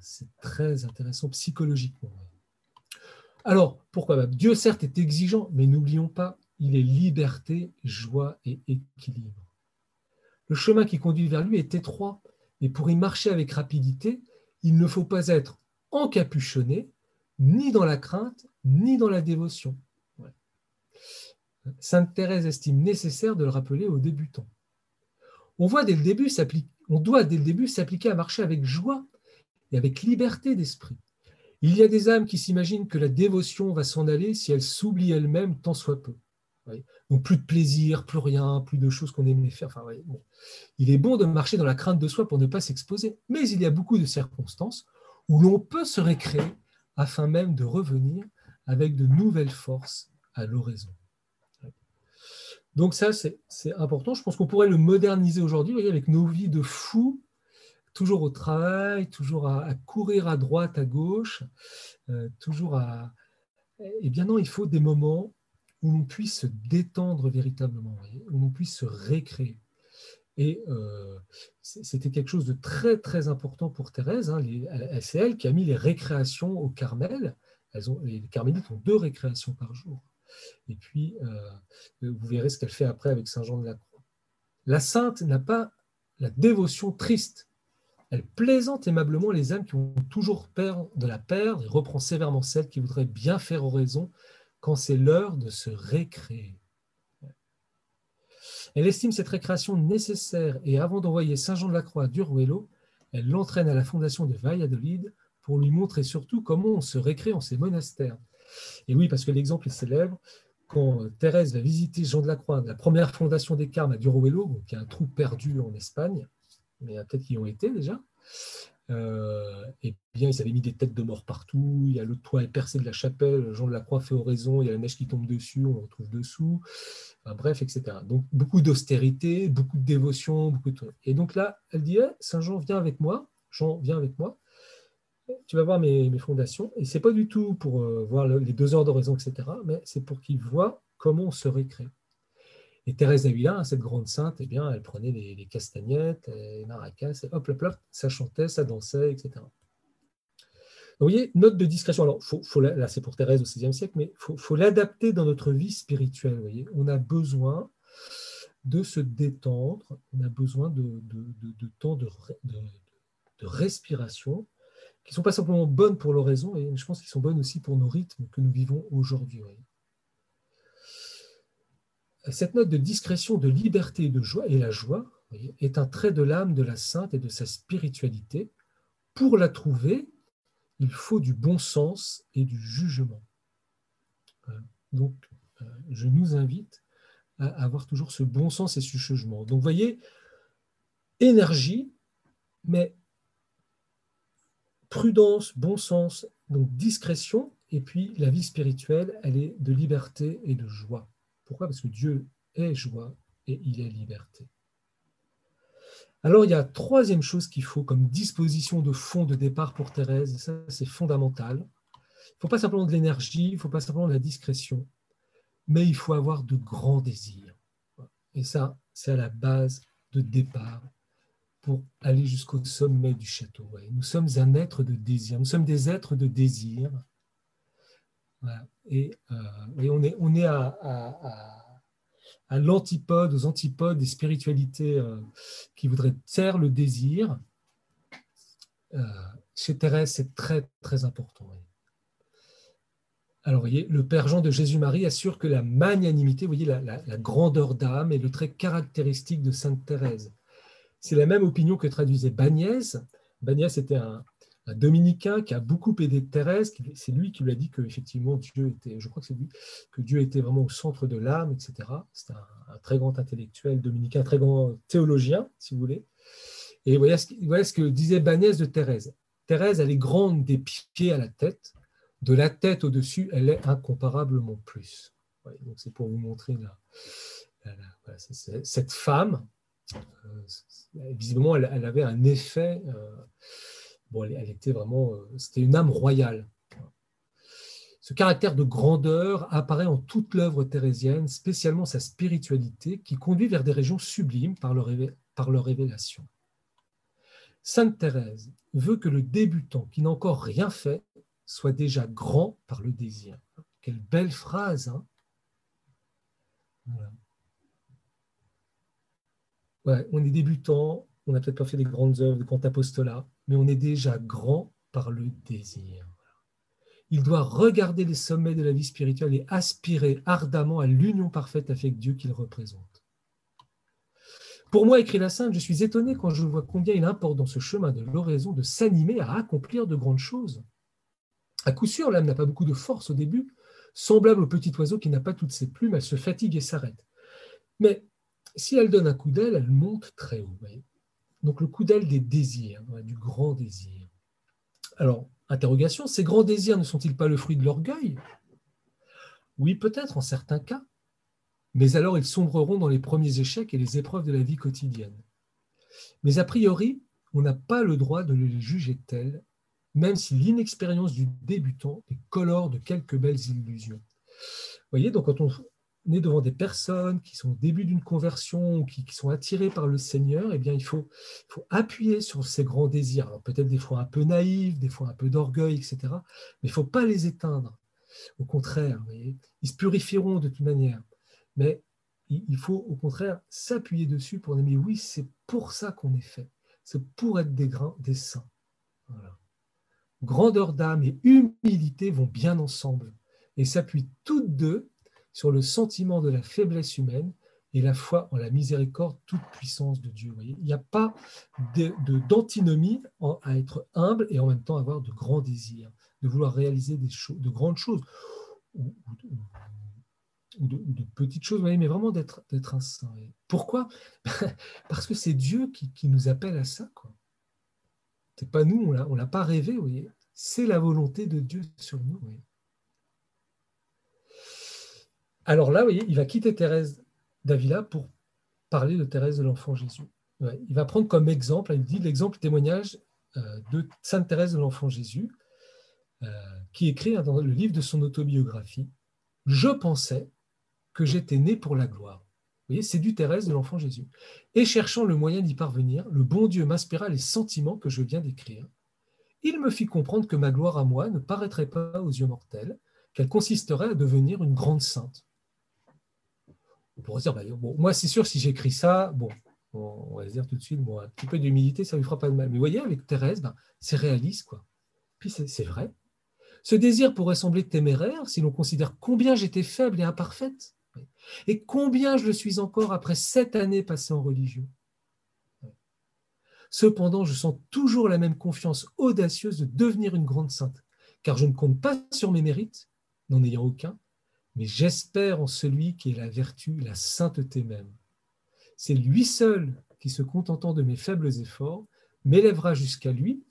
c'est très intéressant psychologiquement. Alors, pourquoi Dieu, certes, est exigeant, mais n'oublions pas, il est liberté, joie et équilibre. Le chemin qui conduit vers lui est étroit, mais pour y marcher avec rapidité, il ne faut pas être encapuchonné, ni dans la crainte, ni dans la dévotion. Sainte Thérèse estime nécessaire de le rappeler aux débutants. On, voit dès le début on doit dès le début s'appliquer à marcher avec joie et avec liberté d'esprit. Il y a des âmes qui s'imaginent que la dévotion va s'en aller si elles s'oublient elles-mêmes tant soit peu. Donc plus de plaisir, plus rien, plus de choses qu'on aimait faire. Il est bon de marcher dans la crainte de soi pour ne pas s'exposer, mais il y a beaucoup de circonstances où l'on peut se récréer afin même de revenir avec de nouvelles forces à l'oraison. Donc ça, c'est important. Je pense qu'on pourrait le moderniser aujourd'hui avec nos vies de fous toujours au travail, toujours à, courir à droite, à gauche, euh, toujours à... Eh bien non, il faut des moments où l'on puisse se détendre véritablement, où l'on puisse se récréer. Et euh, c'était quelque chose de très très important pour Thérèse. Hein, c'est elle qui a mis les récréations au Carmel. Les carmélites ont deux récréations par jour. Et puis, euh, vous verrez ce qu'elle fait après avec Saint Jean de la Croix. La sainte n'a pas la dévotion triste elle plaisante aimablement les âmes qui ont toujours peur de la perdre et reprend sévèrement celles qui voudraient bien faire aux raisons quand c'est l'heure de se récréer. Elle estime cette récréation nécessaire et avant d'envoyer Saint Jean de la Croix à Duruelo, elle l'entraîne à la fondation de Valladolid pour lui montrer surtout comment on se récrée en ces monastères. Et oui, parce que l'exemple est célèbre, quand Thérèse va visiter Jean de la Croix, la première fondation des Carmes à Duruelo, qui est un trou perdu en Espagne, mais peut-être qu'ils ont été déjà. Euh, et bien, ils avaient mis des têtes de mort partout. Il y a le toit est percé de la chapelle. Jean de la Croix fait oraison. Il y a la neige qui tombe dessus. On le retrouve dessous. bref, etc. Donc, beaucoup d'austérité, beaucoup de dévotion. Beaucoup de... Et donc là, elle dit eh, Saint Jean, viens avec moi. Jean, viens avec moi. Tu vas voir mes, fondations. Et c'est pas du tout pour euh, voir les deux heures d'oraison, etc. Mais c'est pour qu'il voit comment on se récrée. Et Thérèse d'Avila, cette grande sainte, eh bien, elle prenait les, castagnettes, les maracas, et hop, hop, hop, ça chantait, ça dansait, etc. vous voyez, note de discrétion. Alors, faut, là, c'est pour Thérèse au XVIe siècle, mais il faut, l'adapter dans notre vie spirituelle. Vous voyez, on a besoin de se détendre, on a besoin de, temps de, respiration qui ne sont pas simplement bonnes pour l'oraison, et je pense qu'ils sont bonnes aussi pour nos rythmes que nous vivons aujourd'hui cette note de discrétion, de liberté et de joie, et la joie est un trait de l'âme de la sainte et de sa spiritualité. Pour la trouver, il faut du bon sens et du jugement. Donc, euh, je nous invite à avoir toujours ce bon sens et ce jugement. Donc, vous voyez, énergie, mais prudence, bon sens, donc discrétion, et puis la vie spirituelle, elle est de liberté et de joie. Pourquoi? Parce que Dieu est joie et il est liberté. Alors il y a troisième chose qu'il faut comme disposition de fond de départ pour Thérèse, et ça c'est fondamental. Il ne faut pas simplement de l'énergie, il ne faut pas simplement de la discrétion, mais il faut avoir de grands désirs. Et ça, c'est à la base de départ pour aller jusqu'au sommet du château. Nous sommes un être de désir, nous sommes des êtres de désir et, euh, on est, on est à, à, l'antipode, aux antipodes des spiritualités euh, qui voudraient taire le désir. Euh, chez Thérèse, c'est très, très important. Alors, vous voyez, le Père Jean de Jésus-Marie assure que la magnanimité, vous voyez, la grandeur d'âme est le trait caractéristique de Sainte Thérèse. C'est la même opinion que traduisait Bagnès. Bagnès était un, dominicain qui a beaucoup aidé Thérèse. C'est lui qui lui a dit que effectivement Dieu était, je crois que c'est lui, que Dieu était vraiment au centre de l'âme, etc. C'est un, très grand intellectuel dominicain, très grand théologien, si vous voulez. Et voilà ce, que disait Bagnès de Thérèse. Thérèse, elle est grande des pieds à la tête. De la tête au-dessus, elle est incomparablement plus. c'est pour vous montrer cette femme. Euh, visiblement, elle, avait un effet. Euh, bon, elle, était vraiment. Euh, c'était une âme royale. Ce caractère de grandeur apparaît en toute l'œuvre thérésienne, spécialement sa spiritualité, qui conduit vers des régions sublimes par leur, révélation. Sainte Thérèse veut que le débutant qui n'a encore rien fait soit déjà grand par le désir. Quelle belle phrase, hein? On est débutant, on n'a peut-être pas fait des grandes œuvres, de grands apostolats, mais on est déjà grand par le désir. Il doit regarder les sommets de la vie spirituelle et aspirer ardemment à l'union parfaite avec Dieu qu'il représente. Pour moi, écrit la Sainte, je suis étonné quand je vois combien il importe dans ce chemin de l'oraison de s'animer à accomplir de grandes choses. À coup sûr, l'âme n'a pas beaucoup de force au début. Semblable au petit oiseau qui n'a pas toutes ses plumes, elle se fatigue et s'arrête. Mais si elle donne un coup d'aile, elle monte très haut. Donc le coup d'aile des désirs, du grand désir. Alors, interrogation, ces grands désirs ne sont-ils pas le fruit de l'orgueil? Oui, peut-être en certains cas. Mais alors ils sombreront dans les premiers échecs et les épreuves de la vie quotidienne. Mais a priori, on n'a pas le droit de les juger tels même si l'inexpérience du débutant est colore de quelques belles illusions. Vous voyez, donc quand on est devant des personnes qui sont au début d'une conversion ou qui, sont attirées par le Seigneur, eh bien, il faut, appuyer sur ces grands désirs. Alors peut-être des fois un peu naïfs, des fois un peu d'orgueil, etc. Mais il ne faut pas les éteindre. Au contraire, ils se purifieront de toute manière. Mais il faut au contraire s'appuyer dessus pour dire, mais oui, c'est pour ça qu'on est fait. C'est pour être des grains, des saints. Grandeur d'âme et humilité vont bien ensemble et s'appuient toutes deux sur le sentiment de la faiblesse humaine et la foi en la miséricorde toute puissance de Dieu. il n'y a pas d'antinomie à être humble et en même temps avoir de grands désirs, de vouloir réaliser des de grandes choses ou, de, petites choses, mais vraiment d'être un saint. Pourquoi Parce que c'est Dieu qui, nous appelle à ça. Quoi. C'est pas nous, on ne l'a pas rêvé, voyez. C'est la volonté de Dieu sur nous. Alors là, vous voyez, il va quitter Thérèse d'Avila pour parler de Thérèse de l'Enfant Jésus. il va prendre comme exemple, il dit l'exemple témoignage euh, de Sainte Thérèse de l'Enfant Jésus, euh, qui écrit dans le livre de son autobiographie Je pensais que j'étais né pour la gloire c'est du Thérèse de l'enfant Jésus. Et cherchant le moyen d'y parvenir, le bon Dieu m'inspira les sentiments que je viens d'écrire. Il me fit comprendre que ma gloire à moi ne paraîtrait pas aux yeux mortels, qu'elle consisterait à devenir une grande sainte. On pourrait dire, bah, bon, moi c'est sûr, si j'écris ça, bon, on va se dire tout de suite, bon, un petit peu d'humilité, ça ne lui fera pas de mal. Mais vous voyez, avec Thérèse, ben, c'est réaliste, quoi. Puis c'est vrai. Ce désir pourrait sembler téméraire si l'on considère combien j'étais faible et imparfaite. Et combien je le suis encore après sept années passées en religion. Cependant, je sens toujours la même confiance audacieuse de devenir une grande sainte, car je ne compte pas sur mes mérites, n'en ayant aucun, mais j'espère en celui qui est la vertu, la sainteté même. C'est lui seul qui, se contentant de mes faibles efforts, m'élèvera jusqu'à lui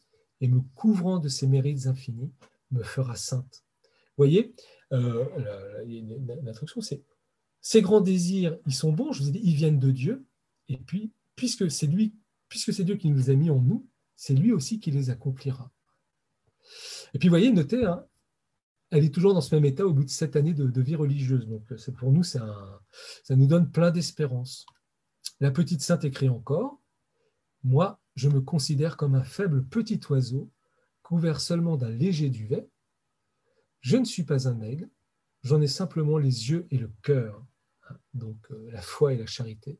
et me couvrant de ses mérites infinis, me fera sainte. Vous voyez, euh, c'est ces grands désirs, ils sont bons, je vous ai dit, ils viennent de Dieu. Et puis, puisque c'est lui, puisque c'est Dieu qui nous a mis en nous, c'est lui aussi qui les accomplira. Et puis, vous voyez, notez, hein, elle est toujours dans ce même état au bout de sept années de, vie religieuse. Donc, pour nous, ça nous donne plein d'espérance. La petite sainte écrit encore Moi, je me considère comme un faible petit oiseau, couvert seulement d'un léger duvet. Je ne suis pas un aigle, j'en ai simplement les yeux et le cœur donc euh, la foi et la charité,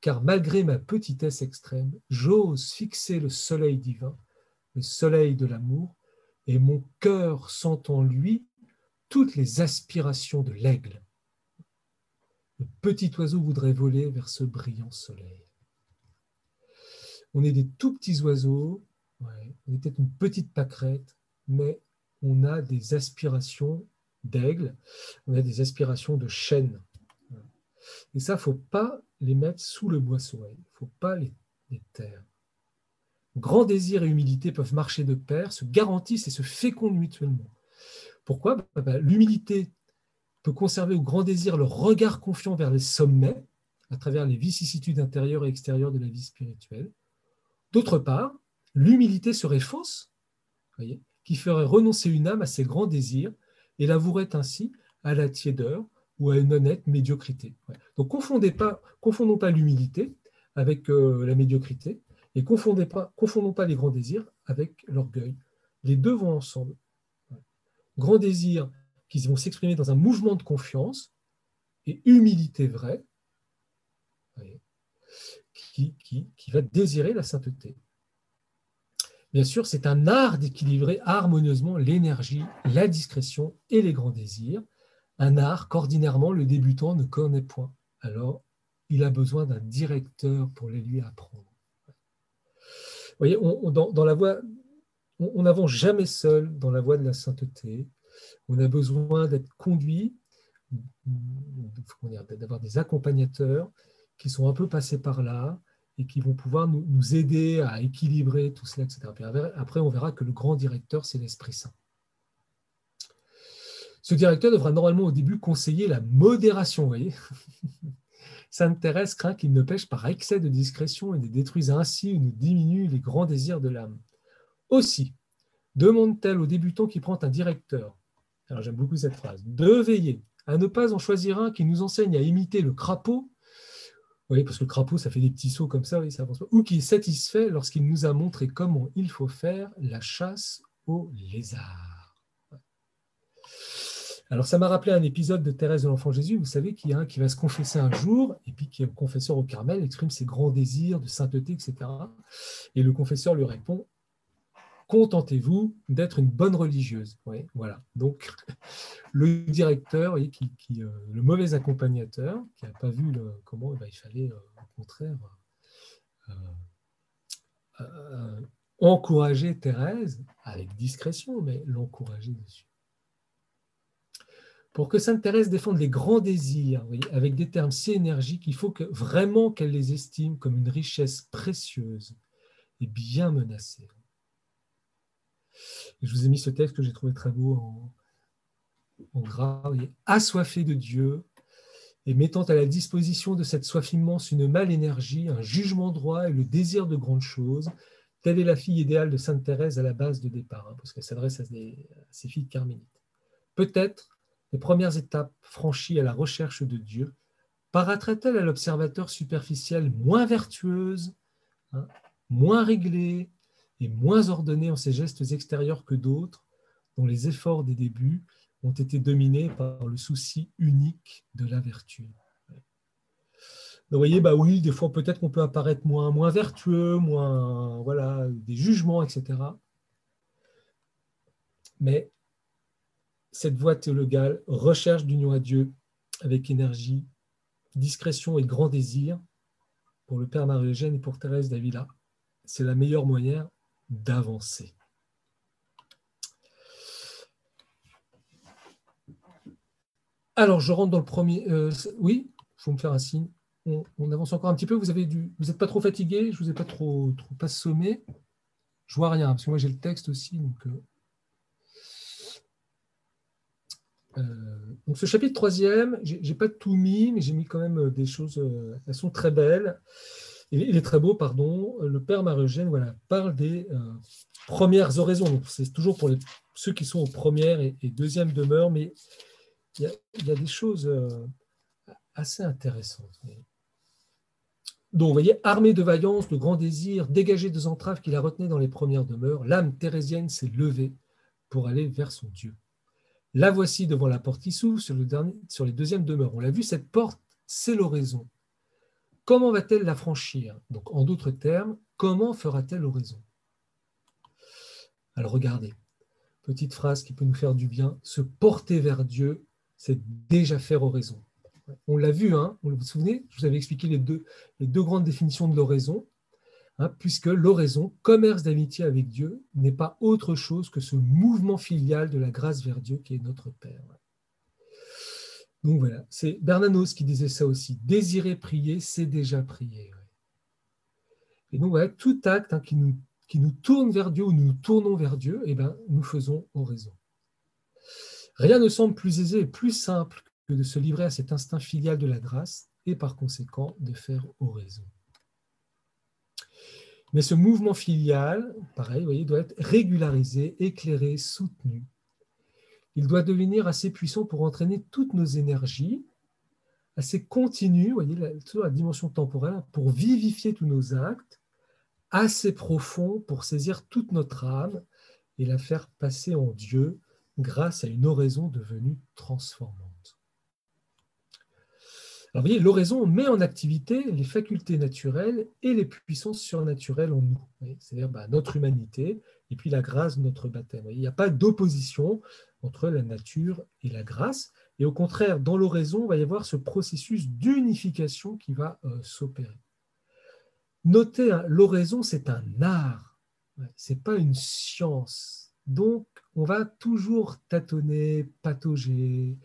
car malgré ma petitesse extrême, j'ose fixer le soleil divin, le soleil de l'amour, et mon cœur sent en lui toutes les aspirations de l'aigle. Le petit oiseau voudrait voler vers ce brillant soleil. On est des tout petits oiseaux, on est peut-être une petite pâquerette, mais on a des aspirations d'aigle, on a des aspirations de chêne. Et ça, faut pas les mettre sous le boisseau, faut pas les, les taire. Grand désir et humilité peuvent marcher de pair, se garantissent et se fécondent mutuellement. Pourquoi bah, bah, L'humilité peut conserver au grand désir le regard confiant vers les sommets, à travers les vicissitudes intérieures et extérieures de la vie spirituelle. D'autre part, l'humilité serait fausse, qui ferait renoncer une âme à ses grands désirs et l'avouerait ainsi à la tiédeur ou à une honnête médiocrité. Donc confondez pas, confondons pas l'humilité avec euh, la médiocrité et confondez pas, confondons pas les grands désirs avec l'orgueil. Les deux vont ensemble. Grands désirs qui vont s'exprimer dans un mouvement de confiance et humilité vraie qui, va désirer la sainteté. Bien sûr, c'est un art d'équilibrer harmonieusement l'énergie, la discrétion et les grands désirs, un art qu'ordinairement le débutant ne connaît point. Alors, il a besoin d'un directeur pour les lui apprendre. Vous voyez, dans, la voie, on n'avance jamais seul dans la voie de la sainteté. On a besoin d'être conduit, d'avoir des accompagnateurs qui sont un peu passés par là, et qui vont pouvoir nous, aider à équilibrer tout cela, etc. après, on verra que le grand directeur, c'est l'Esprit Saint. Ce directeur devra normalement au début conseiller la modération, vous voyez Sainte Thérèse craint qu'il ne pêche par excès de discrétion et ne détruise ainsi ou ne diminue les grands désirs de l'âme. Aussi, demande-t-elle au débutant qui prend un directeur, alors j'aime beaucoup cette phrase, de veiller à ne pas en choisir un qui nous enseigne à imiter le crapaud oui, parce que le crapaud, ça fait des petits sauts comme ça, oui, ça. Ou qui est satisfait lorsqu'il nous a montré comment il faut faire la chasse aux lézards. Alors, ça m'a rappelé un épisode de Thérèse de l'Enfant Jésus, vous savez, qui, a un qui va se confesser un jour, et puis qui est confesseur au Carmel, exprime ses grands désirs de sainteté, etc. Et le confesseur lui répond contentez-vous d'être une bonne religieuse. Voilà. Donc, le directeur, euh, le mauvais accompagnateur, qui n'a pas vu comment eh ben, il fallait, euh, au contraire, euh, encourager Thérèse, avec discrétion, mais l'encourager dessus. Pour que Sainte Thérèse défende les grands désirs, avec des termes si énergiques, il faut vraiment qu'elle les estime comme une richesse précieuse et bien menacée. Je vous ai mis ce texte que j'ai trouvé très beau en, gras. Assoiffé de Dieu et mettant à la disposition de cette soif immense une mâle énergie, un jugement droit et le désir de grandes choses, telle est la fille idéale de Sainte Thérèse à la base de départ, parce qu'elle s'adresse à, ses filles carmélites. Peut-être les premières étapes franchies à la recherche de Dieu paraîtraient-elles à l'observateur superficiel moins vertueuse, hein, moins réglée, et moins ordonnée en ses gestes extérieurs que d'autres, dont les efforts des débuts ont été dominés par le souci unique de la vertu. vous voyez, bah oui, des fois peut-être qu'on peut apparaître moins, moins vertueux, moins, voilà, des jugements, etc. Mais cette voie théologale, recherche d'union à Dieu avec énergie, discrétion et grand désir, pour le Père Marie-Eugène et pour Thérèse d'Avila, c'est la meilleure moyen d'avancer. Alors, je rentre dans le premier. Euh, oui, il faut me faire un signe. On, avance encore un petit peu. Vous avez du, vous n'êtes pas trop fatigué Je vous ai pas trop, trop assommé Je vois rien parce que moi j'ai le texte aussi. Donc, euh, euh, donc ce chapitre troisième, j'ai pas tout mis, mais j'ai mis quand même des choses. elles sont très belles il est très beau, pardon. Le père Marie-Eugène voilà, parle des euh, premières oraisons. C'est toujours pour ceux qui sont aux premières et, deuxièmes demeures, mais il y, a, des choses euh, assez intéressantes. Donc, vous voyez, armée de vaillance, de grand désir, dégagée des entraves qui la retenaient dans les premières demeures, l'âme thérésienne s'est levée pour aller vers son Dieu. La voici devant la porte qui s'ouvre sur les deuxièmes demeures. On l'a vu, cette porte, c'est l'oraison. Comment va-t-elle la franchir? Donc, en d'autres termes, comment fera-t-elle oraison Alors, regardez, petite phrase qui peut nous faire du bien se porter vers Dieu, c'est déjà faire oraison. On l'a vu, hein vous vous souvenez? Je vous avais expliqué les deux, grandes définitions de l'oraison. hein, puisque l'oraison, commerce d'amitié avec Dieu, n'est pas autre chose que ce mouvement filial de la grâce vers Dieu qui est notre Père. Voilà, c'est Bernanos qui disait ça aussi. Désirer prier, c'est déjà prier. Et donc voilà, tout acte hein, qui, nous, qui tourne vers Dieu ou nous tournons vers Dieu, eh ben, nous faisons oraison. Rien ne semble plus aisé et plus simple que de se livrer à cet instinct filial de la grâce et par conséquent de faire oraison. Mais ce mouvement filial, pareil, voyez, doit être régularisé, éclairé, soutenu. Il doit devenir assez puissant pour entraîner toutes nos énergies, assez continu, voyez, toujours la dimension temporelle, pour vivifier tous nos actes, assez profond pour saisir toute notre âme et la faire passer en Dieu grâce à une oraison devenue transformante. Alors, vous voyez, l'oraison met en activité les facultés naturelles et les puissances surnaturelles en nous, c'est-à-dire bah, notre humanité et puis la grâce de notre baptême. Il n'y a pas d'opposition entre la nature et la grâce, et au contraire, dans l'oraison, il va y avoir ce processus d'unification qui va euh, s'opérer. Notez, hein, l'oraison, c'est un art, ce n'est pas une science. Donc, on va toujours tâtonner, patauger,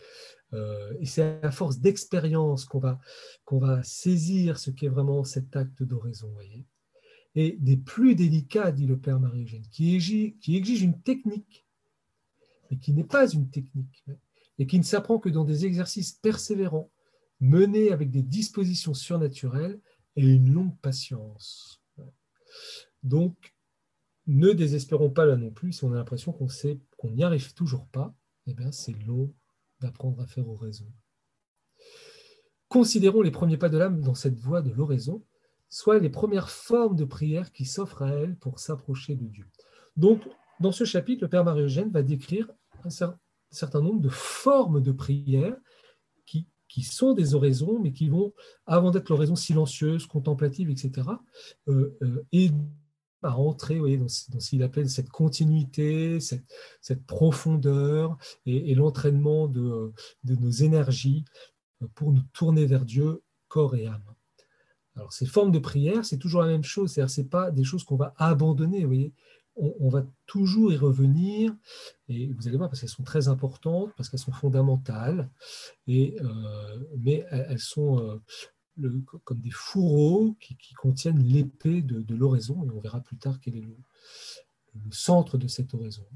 euh, et c'est à force d'expérience qu'on va, qu'on va saisir ce qu'est vraiment cet acte d'oraison. Et des plus délicats, dit le Père Marie-Eugène, qui exige, une technique, mais qui n'est pas une technique, et qui ne s'apprend que dans des exercices persévérants, menés avec des dispositions surnaturelles et une longue patience. Donc, ne désespérons pas là non plus si on a l'impression qu'on sait qu'on n'y arrive toujours pas. Eh bien, c'est long d'apprendre à faire oraison. Considérons les premiers pas de l'âme dans cette voie de l'oraison, soit les premières formes de prière qui s'offrent à elle pour s'approcher de Dieu. Donc, dans ce chapitre, le Père Marie-Eugène va décrire un certain nombre de formes de prière qui, sont des oraisons, mais qui vont, avant d'être l'oraison silencieuse, contemplative, etc., euh, euh, et à entrer dans, ce qu'il appelle cette continuité, cette, profondeur et, l'entraînement de, nos énergies pour nous tourner vers Dieu, corps et âme. Alors, ces formes de prière, c'est toujours la même chose, c'est-à-dire ce pas des choses qu'on va abandonner, vous voyez. On, va toujours y revenir, et vous allez voir, parce qu'elles sont très importantes, parce qu'elles sont fondamentales, et, euh, mais elles, sont euh, comme des fourreaux qui, contiennent l'épée de, l'oraison, et on verra plus tard quel est le, centre de cette oraison.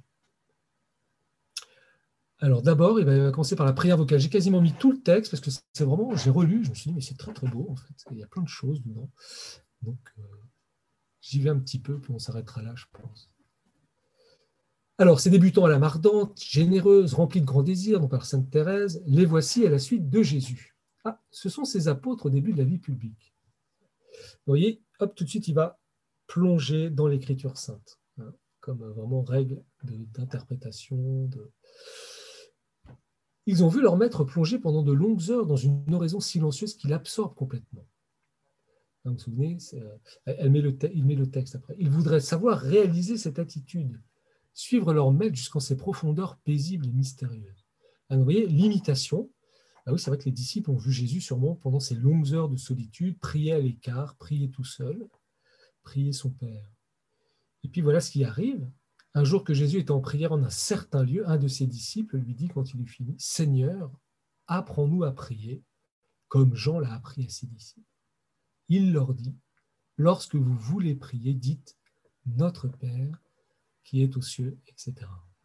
Alors d'abord, il va commencer par la prière vocale. J'ai quasiment mis tout le texte parce que c'est vraiment, j'ai relu, je me suis dit, mais c'est très très beau en fait. Il y a plein de choses dedans. Donc euh, j'y vais un petit peu, puis on s'arrêtera là, je pense. Alors, ces débutants à la ardente, généreuse, remplie de grands désirs, donc par Sainte Thérèse, les voici à la suite de Jésus. Ah, ce sont ces apôtres au début de la vie publique. Vous voyez, hop, tout de suite, il va plonger dans l'écriture sainte, hein, comme vraiment règle d'interprétation. De, Ils ont vu leur maître plonger pendant de longues heures dans une oraison silencieuse qui l'absorbe complètement. Hein, vous vous souvenez, euh, il met le texte après. Ils voudraient savoir réaliser cette attitude, suivre leur maître jusqu'en ses profondeurs paisibles et mystérieuses. vous voyez, l'imitation, ah oui, c'est vrai que les disciples ont vu Jésus sûrement pendant ces longues heures de solitude, prier à l'écart, prier tout seul, prier son Père. Et puis voilà ce qui arrive. Un jour que Jésus était en prière en un certain lieu, un de ses disciples lui dit quand il eut fini, Seigneur, apprends-nous à prier comme Jean l'a appris à ses disciples. Il leur dit, lorsque vous voulez prier, dites Notre Père qui est aux cieux, etc.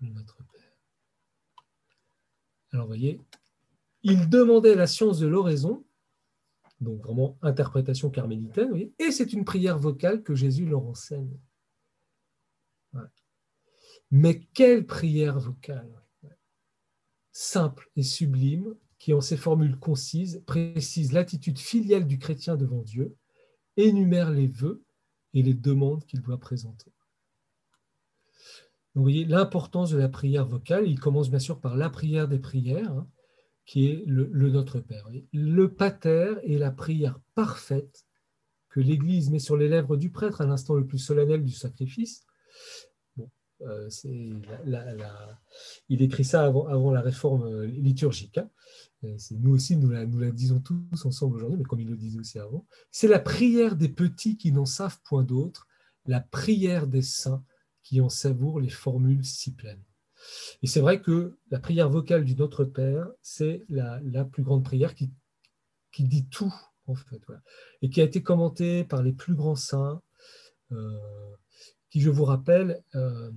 Notre Père. Alors, voyez, il demandait la science de l'oraison, donc vraiment interprétation carmélitaine, et c'est une prière vocale que Jésus leur enseigne. Mais quelle prière vocale Simple et sublime, qui en ses formules concises précise l'attitude filiale du chrétien devant Dieu, énumère les vœux et les demandes qu'il doit présenter. vous voyez l'importance de la prière vocale. Il commence bien sûr par la prière des prières, hein, qui est le, Notre Père. Le pater est la prière parfaite que l'Église met sur les lèvres du prêtre à l'instant le plus solennel du sacrifice. Euh, il écrit ça avant, la réforme liturgique. Hein. Nous aussi, nous la, disons tous ensemble aujourd'hui, mais comme il le disait aussi avant. C'est la prière des petits qui n'en savent point d'autre, la prière des saints qui en savourent les formules si pleines. Et c'est vrai que la prière vocale du Notre Père, c'est la, plus grande prière qui, dit tout, en fait, et qui a été commentée par les plus grands saints, euh, qui, je vous rappelle, euh,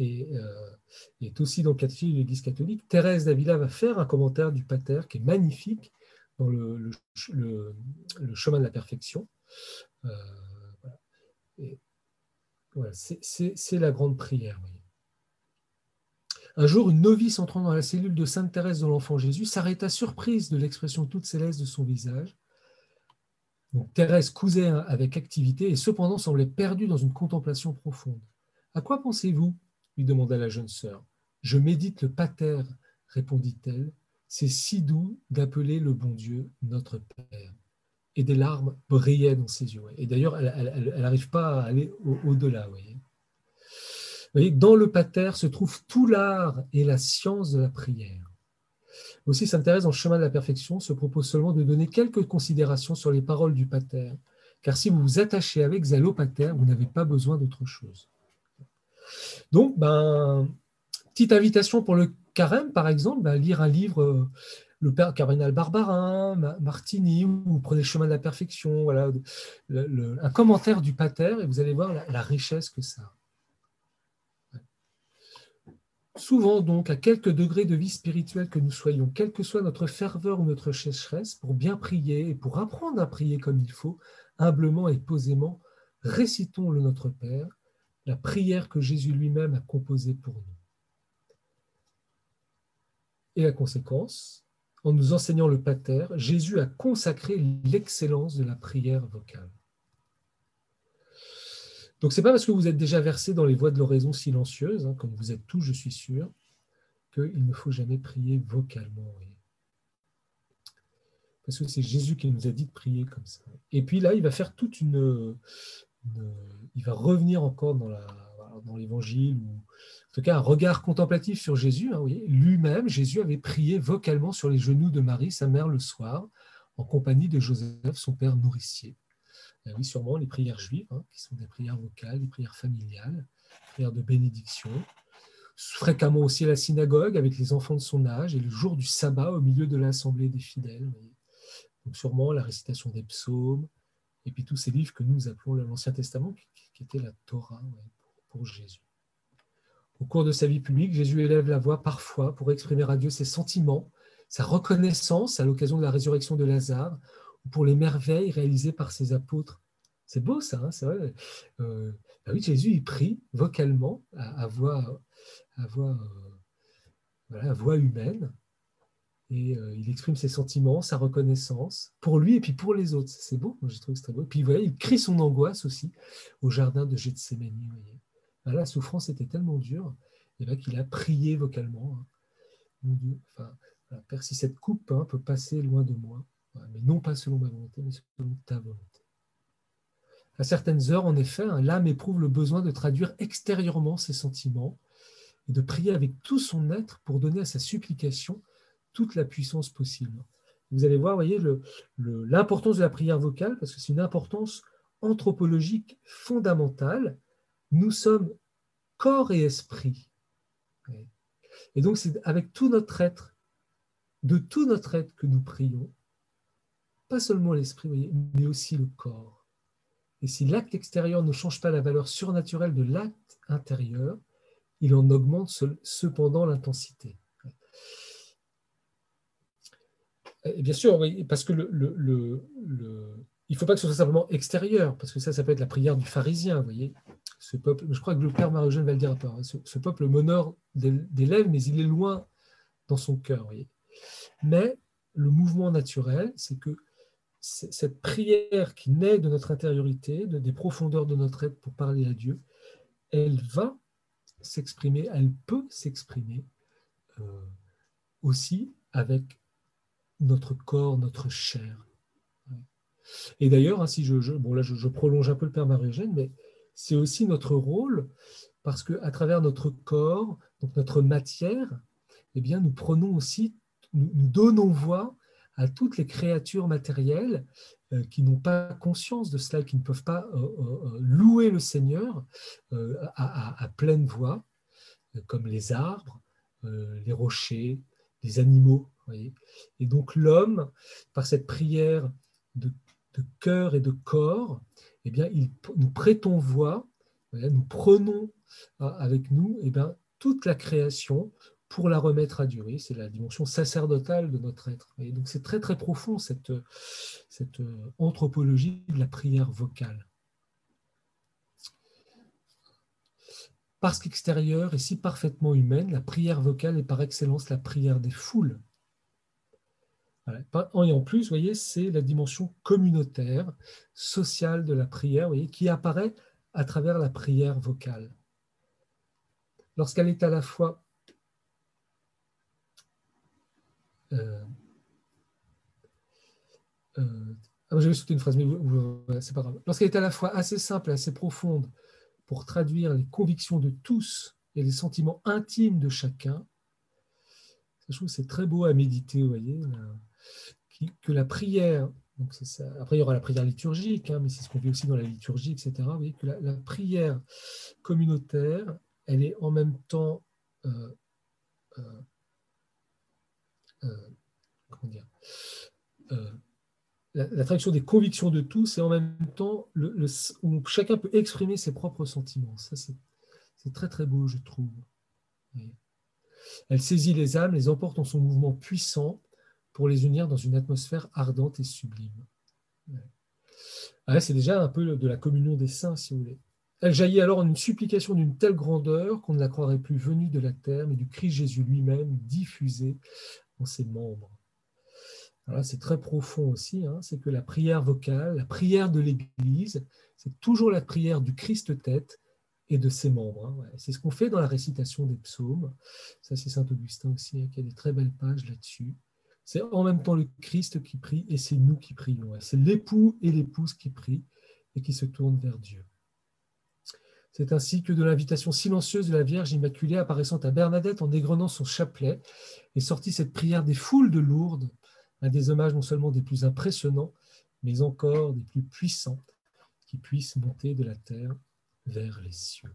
euh, est, aussi dans le catéchisme de l'Église catholique. Thérèse d'Avila va faire un commentaire du Pater qui est magnifique dans le, chemin de la perfection. Voilà. c'est la grande prière. Un jour, une novice entrant dans la cellule de Sainte Thérèse de l'Enfant Jésus s'arrêta surprise de l'expression toute céleste de son visage. Thérèse cousait avec activité et cependant semblait perdue dans une contemplation profonde. À quoi pensez-vous? lui demanda la jeune sœur. Je médite le pater, répondit-elle. C'est si doux d'appeler le bon Dieu notre Père. Et des larmes brillaient dans ses yeux. Et d'ailleurs, elle n'arrive pas à aller au-delà. Voyez dans le pater se trouve tout l'art et la science de la prière. Aussi, Sainte Thérèse, en chemin de la perfection, se propose seulement de donner quelques considérations sur les paroles du pater, car si vous vous attachez avec zèle pater, vous n'avez pas besoin d'autre chose. Donc, ben, petite invitation pour le carême, par exemple, ben, lire un livre, euh, le père cardinal Barbarin, Martini, ou prenez le chemin de la perfection, voilà, un commentaire du pater, et vous allez voir la richesse que ça a. Souvent donc, à quelques degrés de vie spirituelle que nous soyons, quelle que soit notre ferveur ou notre sécheresse, pour bien prier et pour apprendre à prier comme il faut, humblement et posément, récitons le Notre Père, la prière que Jésus lui-même a composée pour nous. Et la conséquence, en nous enseignant le Pater, Jésus a consacré l'excellence de la prière vocale. Donc, ce n'est pas parce que vous êtes déjà versé dans les voies de l'oraison silencieuse, hein, comme vous êtes tous, je suis sûr, qu'il ne faut jamais prier vocalement. Parce que c'est Jésus qui nous a dit de prier comme ça. Et puis là, il va faire toute une. il va revenir encore dans, l'évangile, ou en tout cas un regard contemplatif sur Jésus. Hein, Lui-même, Jésus avait prié vocalement sur les genoux de Marie, sa mère, le soir, en compagnie de Joseph, son père nourricier. Ben oui, sûrement les prières juives, hein, qui sont des prières vocales, des prières familiales, des prières de bénédiction. Fréquemment aussi à la synagogue avec les enfants de son âge et le jour du sabbat au milieu de l'assemblée des fidèles. Donc sûrement la récitation des psaumes et puis tous ces livres que nous appelons l'Ancien Testament, qui, était la Torah pour Jésus. Au cours de sa vie publique, Jésus élève la voix parfois pour exprimer à Dieu ses sentiments, sa reconnaissance à l'occasion de la résurrection de Lazare pour les merveilles réalisées par ses apôtres. C'est beau ça, hein, c'est vrai. Euh, bah oui, Jésus, il prie vocalement, à, voix, à, voix, euh, humaine, et euh, il exprime ses sentiments, sa reconnaissance, pour lui et puis pour les autres. C'est beau, moi je que c'est très beau. Et puis voilà, il crie son angoisse aussi au jardin de Gethsemane. Bah, la souffrance était tellement dure et là qu'il a prié vocalement. Hein. Mon Dieu, enfin, Père, si cette coupe hein, peut passer loin de moi, mais non pas selon ma volonté, mais selon ta volonté. À certaines heures, en effet, l'âme éprouve le besoin de traduire extérieurement ses sentiments et de prier avec tout son être pour donner à sa supplication toute la puissance possible. Vous allez voir, voyez, l'importance de la prière vocale, parce que c'est une importance anthropologique fondamentale. Nous sommes corps et esprit. Et donc, c'est avec tout notre être, de tout notre être que nous prions, pas seulement l'esprit, mais aussi le corps. Et si l'acte extérieur ne change pas la valeur surnaturelle de l'acte intérieur, il en augmente cependant l'intensité. Et bien sûr, parce que il ne faut pas que ce soit simplement extérieur, parce que ça, ça peut être la prière du pharisien, vous voyez. Ce peuple, je crois que le père Marie-Eugène va le dire après, ce, ce peuple m'honore des, lèvres, mais il est loin dans son cœur. Voyez. Mais le mouvement naturel, c'est que cette prière qui naît de notre intériorité, de, des profondeurs de notre être pour parler à Dieu, elle va s'exprimer, elle peut s'exprimer euh, aussi avec notre corps, notre chair. Et d'ailleurs, hein, si je, bon là je, prolonge un peu le Père Marie-Eugène, mais c'est aussi notre rôle parce qu'à travers notre corps, donc notre matière, eh bien, nous prenons aussi, nous, donnons voix à toutes les créatures matérielles euh, qui n'ont pas conscience de cela, qui ne peuvent pas euh, euh, louer le Seigneur à, pleine voix, comme les arbres, les rochers, les animaux. et donc l'homme, par cette prière de, cœur et de corps, eh bien, nous prêtons voix, nous prenons avec nous eh bien, toute la création pour la remettre à durer. C'est la dimension sacerdotale de notre être. Et donc c'est très très profond cette, euh, anthropologie de la prière vocale. Parce qu'extérieure et si parfaitement humaine, la prière vocale est par excellence la prière des foules. Et en plus, voyez, c'est la dimension communautaire, sociale de la prière, qui apparaît à travers la prière vocale. Lorsqu'elle est à la fois euh, euh, ah, j'avais sauté une phrase, mais c'est pas grave. Lorsqu'elle est à la fois assez simple et assez profonde pour traduire les convictions de tous et les sentiments intimes de chacun, je trouve que c'est très beau à méditer, vous voyez, que la prière, après il y aura la prière liturgique, hein, mais c'est ce qu'on vit aussi dans la liturgie, etc. Vous voyez, que la, prière communautaire, elle est en même temps euh, euh, comment dire, euh, la, traduction des convictions de tous et en même temps où chacun peut exprimer ses propres sentiments. Ça, c'est très très beau, je trouve. Elle saisit les âmes, les emporte en son mouvement puissant pour les unir dans une atmosphère ardente et sublime. Ah, c'est déjà un peu de la communion des saints, si vous voulez. Elle jaillit alors en une supplication d'une telle grandeur qu'on ne la croirait plus venue de la terre, mais du Christ Jésus lui-même diffusé ses membres. c'est très profond aussi, hein. c'est que la prière vocale, la prière de l'Église, c'est toujours la prière du Christ tête et de ses membres. Hein. C'est ce qu'on fait dans la récitation des psaumes. Ça, c'est Saint Augustin aussi, hein, qui a des très belles pages là-dessus. C'est en même temps le Christ qui prie et c'est nous qui prions. C'est l'époux et l'épouse qui prient et qui se tournent vers Dieu. C'est ainsi que de l'invitation silencieuse de la Vierge Immaculée apparaissant à Bernadette en égrenant son chapelet est sortie cette prière des foules de Lourdes, un des hommages non seulement des plus impressionnants, mais encore des plus puissants qui puissent monter de la terre vers les cieux.